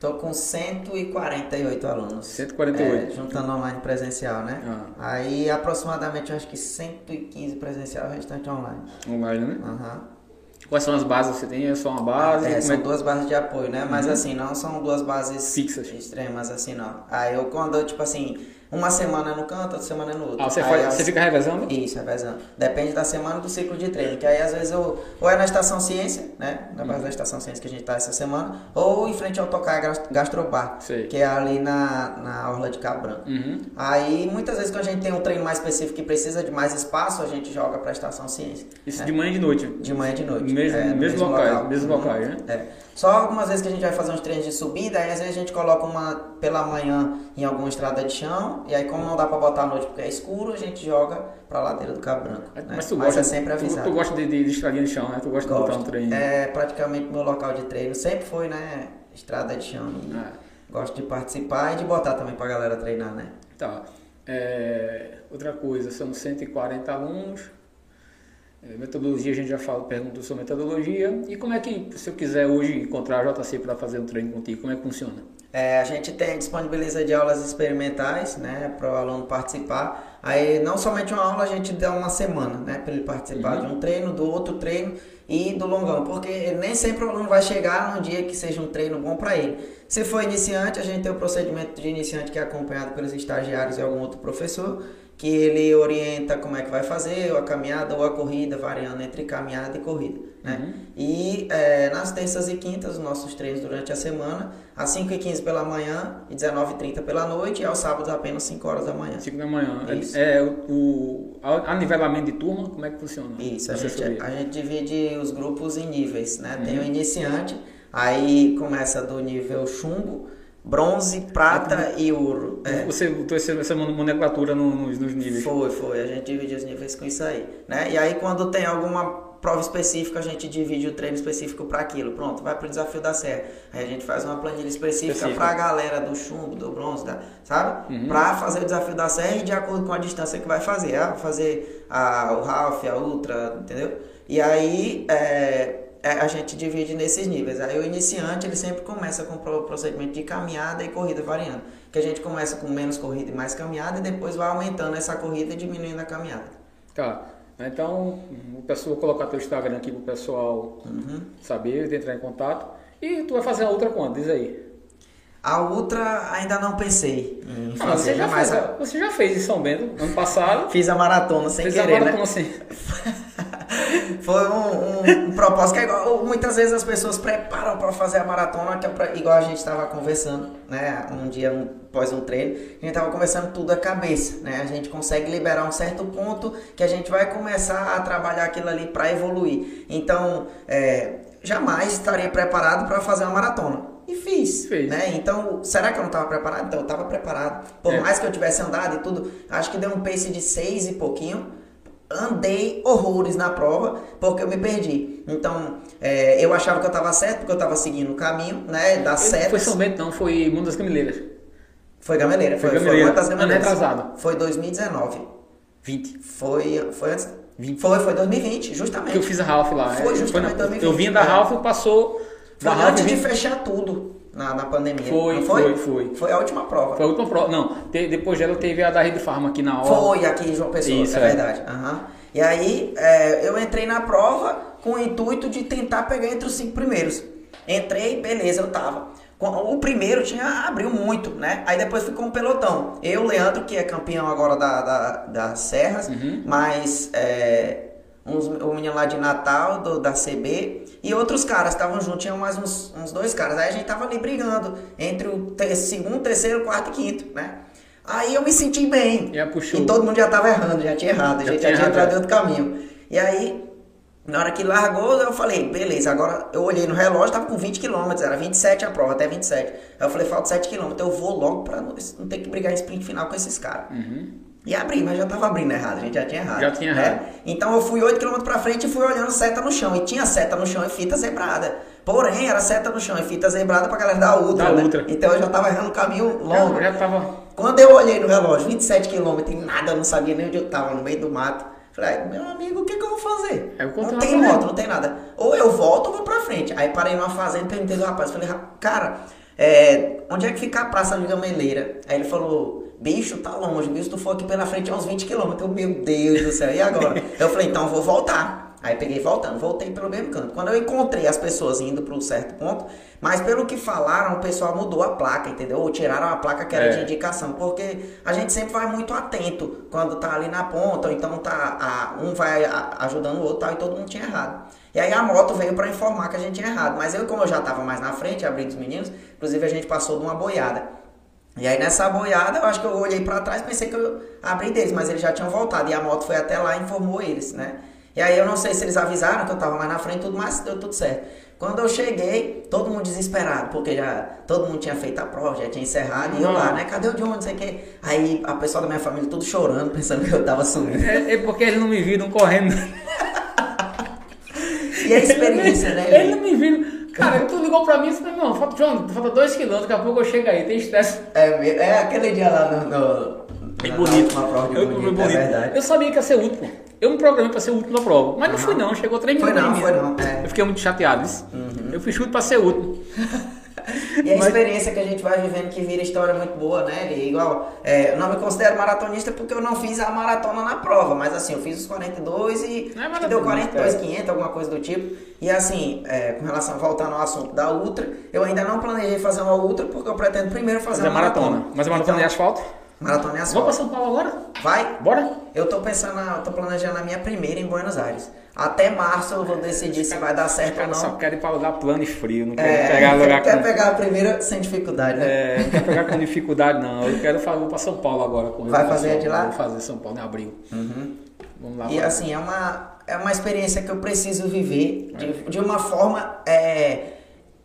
Tô com 148 alunos. 148. É, juntando online presencial, né? Ah. Aí aproximadamente eu acho que 115 presencial o restante online. Online, né? Aham. Quais são as bases que você tem? É só uma base? É, são é duas bases de apoio, né? Mas assim, não são duas bases Fixas. extremas assim, não. Aí eu quando eu, tipo assim, uma semana é no canto, outra semana é no outro. Ah, você, Aí faz, as- você fica revezando? Isso, revezando. Depende da semana e do ciclo de treino. Que aí às vezes eu. Ou é na estação ciência, né? Na base da estação ciência que a gente tá essa semana, ou em frente ao Tocar Gas- Gastrobar, Sei. que é ali na, na Orla de Cabo Branco. Uhum. Aí muitas vezes quando a gente tem um treino mais específico que precisa de mais espaço, a gente joga pra estação ciência. Isso né? de manhã e de noite. De manhã e de noite. Mesmo- É, no mesmo locais, mesmo Uhum. locais, né? É. Só algumas vezes que a gente vai fazer uns treinos de subida, aí às vezes a gente coloca uma pela manhã em alguma estrada de chão, e aí como não dá pra botar à noite porque é escuro, a gente joga pra ladeira do Cabo Branco. né? Mas tu gosta, é sempre tu, avisado. tu gosta de, de, de estradinha de chão, né? Tu gosta de botar um Gosto. treino. É praticamente meu local de treino. Sempre foi, né? Estrada de chão. E É. Gosto de participar e de botar também pra galera treinar, né? Tá. É, outra coisa, são 140 alunos. É, metodologia, a gente já fala, perguntou sobre metodologia. E como é que, se eu quiser hoje encontrar a JC para fazer um treino contigo, como é que funciona? É, a gente tem disponibiliza de aulas experimentais, né, para o aluno participar. Aí não somente uma aula, a gente dá uma semana, né, para ele participar Uhum. de um treino, do outro treino e do longão, porque nem sempre o aluno vai chegar num dia que seja um treino bom para ele. Se for iniciante, a gente tem o procedimento de iniciante que é acompanhado pelos estagiários e algum outro professor, que ele orienta como é que vai fazer, ou a caminhada ou a corrida, variando entre caminhada e corrida. Né? Uhum. E é, nas terças e quintas, os nossos treinos durante a semana, às 5h15 pela manhã e 19h30 pela noite, e aos sábados apenas 5 horas da manhã. 5 da manhã. É- Isso. É, o, o a, a nivelamento de turma, como é que funciona? Isso, a gente, a gente divide os grupos em níveis, né? Tem Uhum. o iniciante, aí começa do nível chumbo, bronze, prata e ouro. É. Você botou essa, nomenclatura no- nos, nos níveis. Foi, foi. A gente divide os níveis com isso aí. Né? E aí, quando tem alguma prova específica, a gente divide o treino específico para aquilo. Pronto, vai pro desafio da serra. Aí a gente faz uma planilha específica para a galera do chumbo, do bronze, da, sabe? Uhum. Para fazer o desafio da serra e de acordo com a distância que vai fazer. Ah, fazer a, o half, a ultra, entendeu? E aí, é, a gente divide nesses níveis. Aí o iniciante ele sempre começa com o procedimento de caminhada e corrida variando. Que a gente começa com menos corrida e mais caminhada e depois vai aumentando essa corrida e diminuindo a caminhada. Tá. Então, o pessoal vou colocar teu Instagram aqui pro pessoal uhum. saber, entrar em contato. E tu vai fazer a outra quando? Diz aí. A outra ainda não pensei em ah, fazer. Você já, fez, a... você já fez em São Bento ano passado? Fiz a maratona sem Fiz querer, a maratona né? sem... Foi um, um, um, propósito que é igual, muitas vezes as pessoas preparam para fazer a maratona, que é pra, igual a gente estava conversando, né? Um dia um, após um treino, a gente estava conversando tudo a cabeça, né? A gente consegue liberar um certo ponto que a gente vai começar a trabalhar aquilo ali para evoluir. Então, é, jamais estaria preparado para fazer uma maratona. E fiz, Fez. né? Então, será que eu não estava preparado? Então, eu estava preparado. Por é. mais que eu tivesse andado e tudo, acho que deu um pace de seis e pouquinho. Andei horrores na prova, porque eu me perdi. Então, é, eu achava que eu estava certo, porque eu estava seguindo o caminho, né? Das setas. Foi São Bento, não, foi Mundo das Gameleiras. Foi Gameleira, foi, foi, Gameleira. foi das Gameleiras. Ano retrasado. Foi 2019. 20. Foi, foi antes... 20. Foi, foi 2020, justamente. Que eu fiz a Ralph lá. Foi justamente foi 2020. Eu vim da é. Ralph e passou foi antes de fechar tudo na, na pandemia. Foi, foi? foi, foi. Foi a última prova. Foi a última prova. Não, te, depois dela teve a da Rede Farma aqui na hora. Foi, aqui em João Pessoa, Isso, é, é, verdade. Uhum. E aí é, eu entrei na prova com o intuito de tentar pegar entre os cinco primeiros. Entrei, beleza, eu tava. O primeiro tinha abriu muito, né? Aí depois ficou um pelotão. Eu, Leandro, que é campeão agora da, da, das Serras, uhum. mas é, uns, o menino lá de Natal, do, da CB, e outros caras estavam juntos, tinham mais uns, uns dois caras. Aí a gente tava ali brigando entre o te, segundo, terceiro, quarto e quinto, né? Aí eu me senti bem. E todo mundo já tava errando, já tinha errado, já a gente já tinha entrado em outro caminho. E aí, na hora que largou, eu falei, beleza, agora eu olhei no relógio, tava com 20 km, era 27 a prova, até 27. Aí eu falei, falta 7 km, eu vou logo pra não, não ter que brigar em sprint final com esses caras. Uhum. E abri, mas já tava abrindo errado, a gente já tinha errado. Já tinha né? errado. Então eu fui 8 km pra frente e fui olhando seta no chão. E tinha seta no chão e fita zebrada. Porém, era seta no chão e fita zebrada pra galera da Ultra. Da né? Ultra. Então eu já tava errando o caminho longo. Eu já tava. Quando eu olhei no relógio, 27 km e nada, eu não sabia nem onde eu tava, no meio do mato. Falei, meu amigo, o que, que eu vou fazer? Eu não tem moto, não tem nada. Ou eu volto ou vou pra frente. Aí parei numa fazenda e perguntei do rapaz. Falei, cara, é, onde é que fica a Praça de Gameleira? Aí ele falou, bicho, tá longe, viu? Se tu for aqui pela frente é uns 20 quilômetros. Meu Deus do céu, e agora? eu falei, então vou voltar. Aí peguei voltando, voltei pelo mesmo canto. Quando eu encontrei as pessoas indo para um certo ponto, mas pelo que falaram, o pessoal mudou a placa, entendeu? Ou tiraram a placa que era é. de indicação, porque a gente sempre vai muito atento quando tá ali na ponta, ou então tá a, um vai ajudando o outro tal, e todo mundo tinha errado. E aí a moto veio para informar que a gente tinha errado. Mas eu, como eu já tava mais na frente, abri dos meninos, inclusive a gente passou de uma boiada. E aí nessa boiada, eu acho que eu olhei para trás, pensei que eu abri deles, mas eles já tinham voltado. E a moto foi até lá e informou eles, né? E aí eu não sei se eles avisaram que eu tava mais na frente, tudo mais, deu tudo certo. Quando eu cheguei, todo mundo desesperado, porque já todo mundo tinha feito a prova, já tinha encerrado, e eu lá, né? Cadê o John? Não sei o quê. Aí a pessoa da minha família tudo chorando, pensando que eu tava sumindo. É, é porque eles não me viram correndo. e a experiência, né? Eles não me viram. Cara, tu ligou pra mim e disse, não, falta, John, falta dois quilômetros, daqui a pouco eu chego aí, tem estresse. É, é aquele dia lá no. no é bonito. Uma prova de eu, bonito, bonito. É verdade. Eu sabia que ia ser o último. Eu me programei pra ser o último da prova. Mas não fui não, chegou três minutos. Foi não, foi não. É. Eu fiquei muito chateado. Uhum. Eu fui chute pra ser o último. E a Mas... experiência que a gente vai vivendo que vira história muito boa, né? E igual, é, eu não me considero maratonista porque eu não fiz a maratona na prova, mas assim, eu fiz os 42 e não é deu 42, é. 500, alguma coisa do tipo. E assim, é, com relação, voltando ao assunto da Ultra, eu ainda não planejei fazer uma Ultra porque eu pretendo primeiro fazer, fazer uma maratona. maratona. Mas a maratona então, de asfalto? Maratona em asfalto. Vamos pra São Paulo agora? Vai? Bora? Eu tô pensando, eu tô planejando a minha primeira em Buenos Aires. Até março eu vou decidir se vai dar certo ou não. só quero ir para lugar plano e frio, não quero é, pegar lugar quer com... pegar a primeira sem dificuldade, né? É, não quero pegar com dificuldade não. Eu quero fazer para São Paulo agora. Vai fazer de lá? Vou fazer São Paulo em abril. Uhum. Vamos lá. E assim, é uma, é uma experiência que eu preciso viver de, de uma forma é,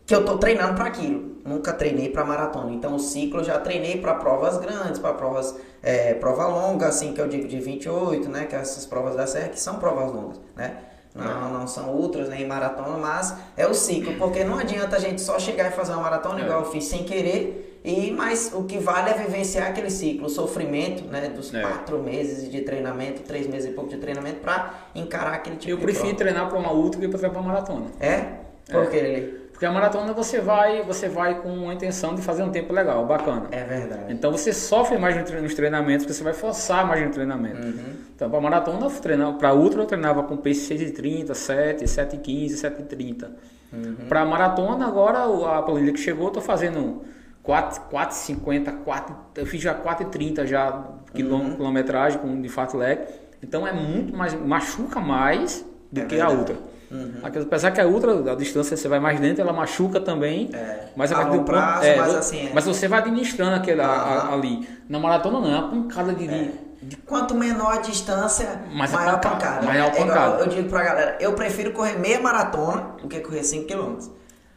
que eu tô treinando para aquilo nunca treinei para maratona. Então o ciclo eu já treinei para provas grandes, para provas é, prova longa, assim que eu digo de 28, né, que é essas provas da serra que são provas longas, né? Não, não são ultras nem maratona, mas é o ciclo, porque não adianta a gente só chegar e fazer uma maratona igual eu fiz sem querer E, mas o que vale é vivenciar aquele ciclo, o sofrimento, né? Dos É. quatro meses de treinamento, três meses e pouco de treinamento, pra encarar aquele tipo Eu de prefiro prova. treinar para uma ultra do que para para maratona. É? Porque ele... Porque a maratona você vai, você vai com a intenção de fazer um tempo legal, bacana. É verdade. Então você sofre mais nos treinamentos, porque você vai forçar mais no treinamento. Então para maratona, para ultra eu treinava com pace 6,30, 7, 7,15, 7,30. Para maratona agora a planilha que chegou, eu tô fazendo 4, 4,50, 4, eu fiz já 4,30 já quilom- quilometragem com de fat leg. Então é muito mais machuca mais do É que a verdade. Ultra. Apesar que a ultra, a distância você vai mais dentro, ela machuca também. É. Mas A partir do prazo, é, mas assim, é. mas você vai administrando aquele, a- a- ali. Na maratona não, é uma pancada de. de- Quanto menor a distância, Mais a maior a pancada, pancada. maior a É pancada. eu digo pra galera, eu prefiro correr meia maratona do que correr 5 km.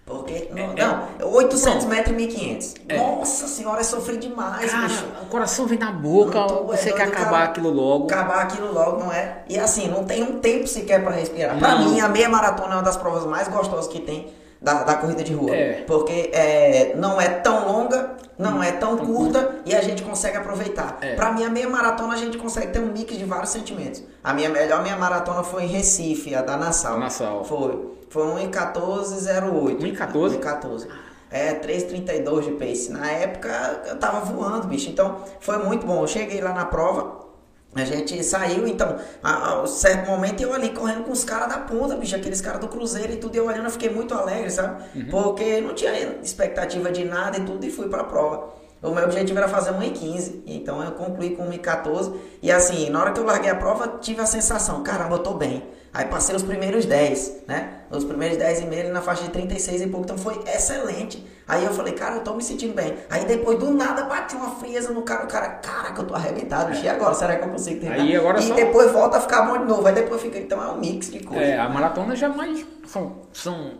Porque, não, É, não 800 Pronto. metros e 1500. É. Nossa senhora, é sofrer demais, Cara, bicho. o coração vem na boca, tô você doido, quer acabar cara. aquilo logo. Acabar aquilo logo, não é? E assim, não tem um tempo sequer pra respirar. Pra Não. mim, a meia maratona é uma das provas mais gostosas que tem da, da corrida de rua. É. Porque é, não é tão longa, não é tão curta e a gente consegue aproveitar. É. Pra mim, a meia maratona a gente consegue ter um mix de vários sentimentos. A minha melhor meia maratona foi em Recife, a da Nassau. Nassau. Foi. Foi 1,1408. 1,14? 1,14. É, 3,32 de pace. Na época eu tava voando, bicho. Então foi muito bom. Eu cheguei lá na prova, a gente saiu, então, a, a certo momento eu ali correndo com os caras da ponta, bicho, aqueles caras do Cruzeiro e tudo, e eu olhando, eu fiquei muito alegre, sabe? Porque não tinha expectativa de nada e tudo, e fui pra prova. O meu objetivo era fazer 1,15, então eu concluí com 1,14. E assim, na hora que eu larguei a prova, tive a sensação, caramba, eu tô bem. Aí passei os primeiros 10, né? Os primeiros 10 e meio na faixa de 36 e pouco, então foi excelente. Aí eu falei, cara, eu tô me sentindo bem. Aí depois do nada bate uma frieza no cara, o cara, caraca, eu tô arrebentado, bicho, e agora? Será que eu consigo terminar? Aí agora e só- depois volta a ficar bom de novo, aí depois fica, então é um mix de coisa. É, a maratona já mais. São, são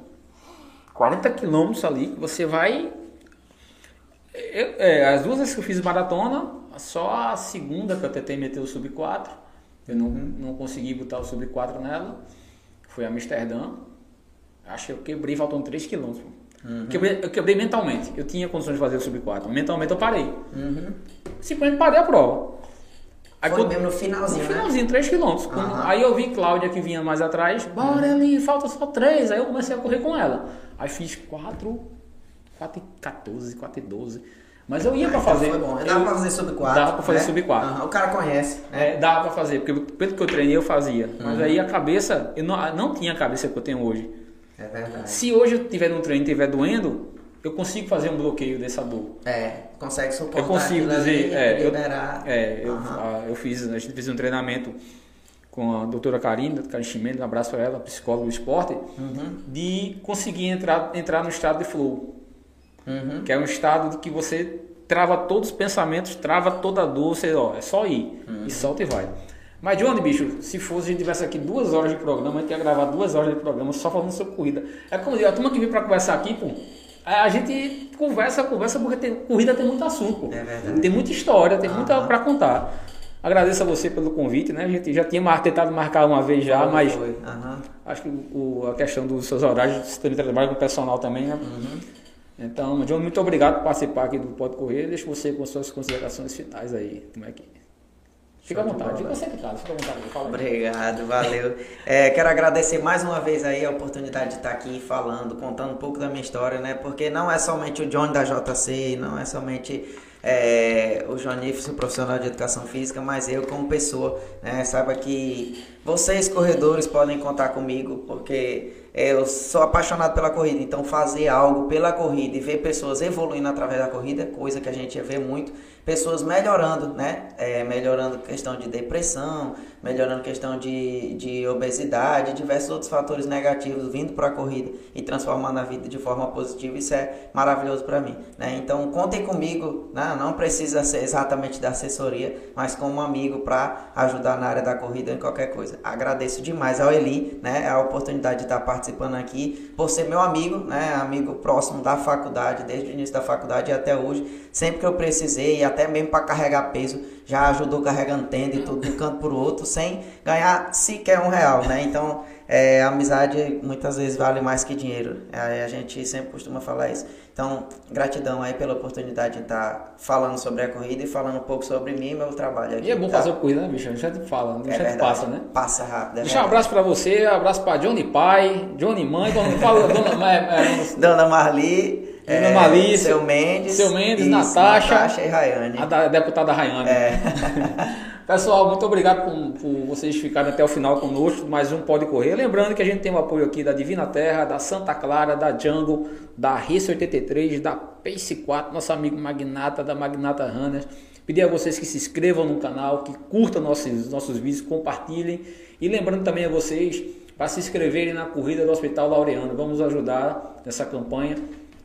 40 quilômetros ali que você vai. Eu- é, as duas vezes que eu fiz maratona, só a segunda que eu tentei meter o sub 4. Eu não, não consegui botar o sub 4 nela. Foi Amsterdã. Acho que eu quebrei faltando 3 quilômetros. Quebrei- eu quebrei mentalmente. Eu tinha condições de fazer o sub 4. Mentalmente eu parei. Simplesmente parei a prova. Aí Foi quando- mesmo no no finalzinho, né? finalzinho, 3 quilômetros. Quando- Aham. Aí eu vi Cláudia que vinha mais atrás, bora ali, falta só 3. Aí eu comecei a correr com ela. Aí fiz 4, 4 e 14, 4 e 12. Mas eu ia pra Então fazer. Foi bom. eu- Dava pra fazer sub 4. Dava pra fazer sub 4. o cara conhece, né? É, dava pra fazer, porque pelo que eu treinei eu fazia. Uhum. Mas aí a cabeça, eu não, não tinha a cabeça que eu tenho hoje. É verdade. Se hoje eu tiver no treino e estiver doendo, eu consigo fazer um bloqueio dessa dor. É, consegue suportar Eu consigo dizer, é, eu, é, eu, Aham. a- eu fiz, a gente fez um treinamento com a doutora Karina, Karine Chimene, um abraço para ela, psicóloga do esporte, Uhum. de conseguir entrar, entrar no estado de flow, Uhum. que é um estado de que você trava todos os pensamentos, trava toda a dor, você, ó, é só ir, Uhum. e solta e vai. Mas, Johnny, bicho, se fosse a gente tivesse aqui duas horas de programa, a gente ia gravar duas horas de programa só falando sobre corrida. É como a turma que veio para conversar aqui, pô, a gente conversa, conversa, porque tem, corrida tem muito assunto, pô. É verdade. Tem muita história, tem muita Aham. para contar. Agradeço a você pelo convite, né? A gente já tinha mar- tentado marcar uma vez já, Foi, mas foi. Aham. acho que o, a questão dos seus horários, você também trabalha com o personal também, né? Uhum. Então, John, muito obrigado por participar aqui do Pode Correr. Deixo você com suas considerações finais aí. Como é que. Fica à vontade, fica fica à vontade. Fala. Obrigado, valeu. É, quero agradecer mais uma vez aí a oportunidade de estar aqui falando, contando um pouco da minha história, né? Porque não é somente o Johnny da JC, não é somente é, o profissional de educação física, mas eu como pessoa, né? Saiba que vocês corredores podem contar comigo, porque eu sou apaixonado pela corrida, então fazer algo pela corrida e ver pessoas evoluindo através da corrida, coisa que a gente vê muito, pessoas melhorando, né? É, melhorando questão de depressão, melhorando questão de, de obesidade, diversos outros fatores negativos vindo para a corrida e transformando a vida de forma positiva, isso é maravilhoso para mim, né? Então contem comigo, né? não precisa ser exatamente da assessoria, mas como amigo para ajudar na área da corrida em qualquer coisa. Agradeço demais ao Eli, né? A oportunidade de estar participando aqui, por ser meu amigo, né? Amigo próximo da faculdade, desde o início da faculdade até hoje. Sempre que eu precisei, e até mesmo para carregar peso, já ajudou carregando tenda e tudo de um canto pro outro, sem ganhar sequer um real, né? Então, é, a amizade muitas vezes vale mais que dinheiro. É, a gente sempre costuma falar isso. Então, gratidão aí pela oportunidade de estar falando sobre a corrida e falando um pouco sobre mim e meu trabalho aqui. E é bom tá? fazer o corrida, né, bicho? A gente fala, a gente É verdade. passa, né? Passa rápido. É Deixa um abraço pra você, um abraço pra Johnny Pai, Johnny Mãe, quando fala dona, é, é, Dona Marli, Dona Marli, seu Mendes, seu Mendes, isso, Natasha. Natasha e Rayane. a da deputada Rayane. É. Pessoal, muito obrigado por, por vocês ficarem até o final conosco. Mais um Pode Correr. Lembrando que a gente tem o apoio aqui da Divina Terra, da Santa Clara, da Django, da Race 83, da Pace 4, nosso amigo Magnata, da Magnata Runners. Pedir a vocês que se inscrevam no canal, que curtam nossos, nossos vídeos, compartilhem. E lembrando também a vocês para se inscreverem na corrida do Hospital Laureano. Vamos ajudar nessa campanha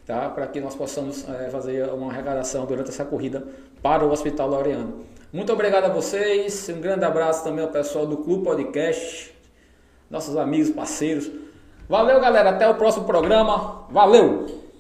tá? para que nós possamos eh, fazer uma arrecadação durante essa corrida para o Hospital Laureano. Muito obrigado a vocês, um grande abraço também ao pessoal do Clube Podcast, nossos amigos, parceiros. Valeu, galera, até o próximo programa. Valeu!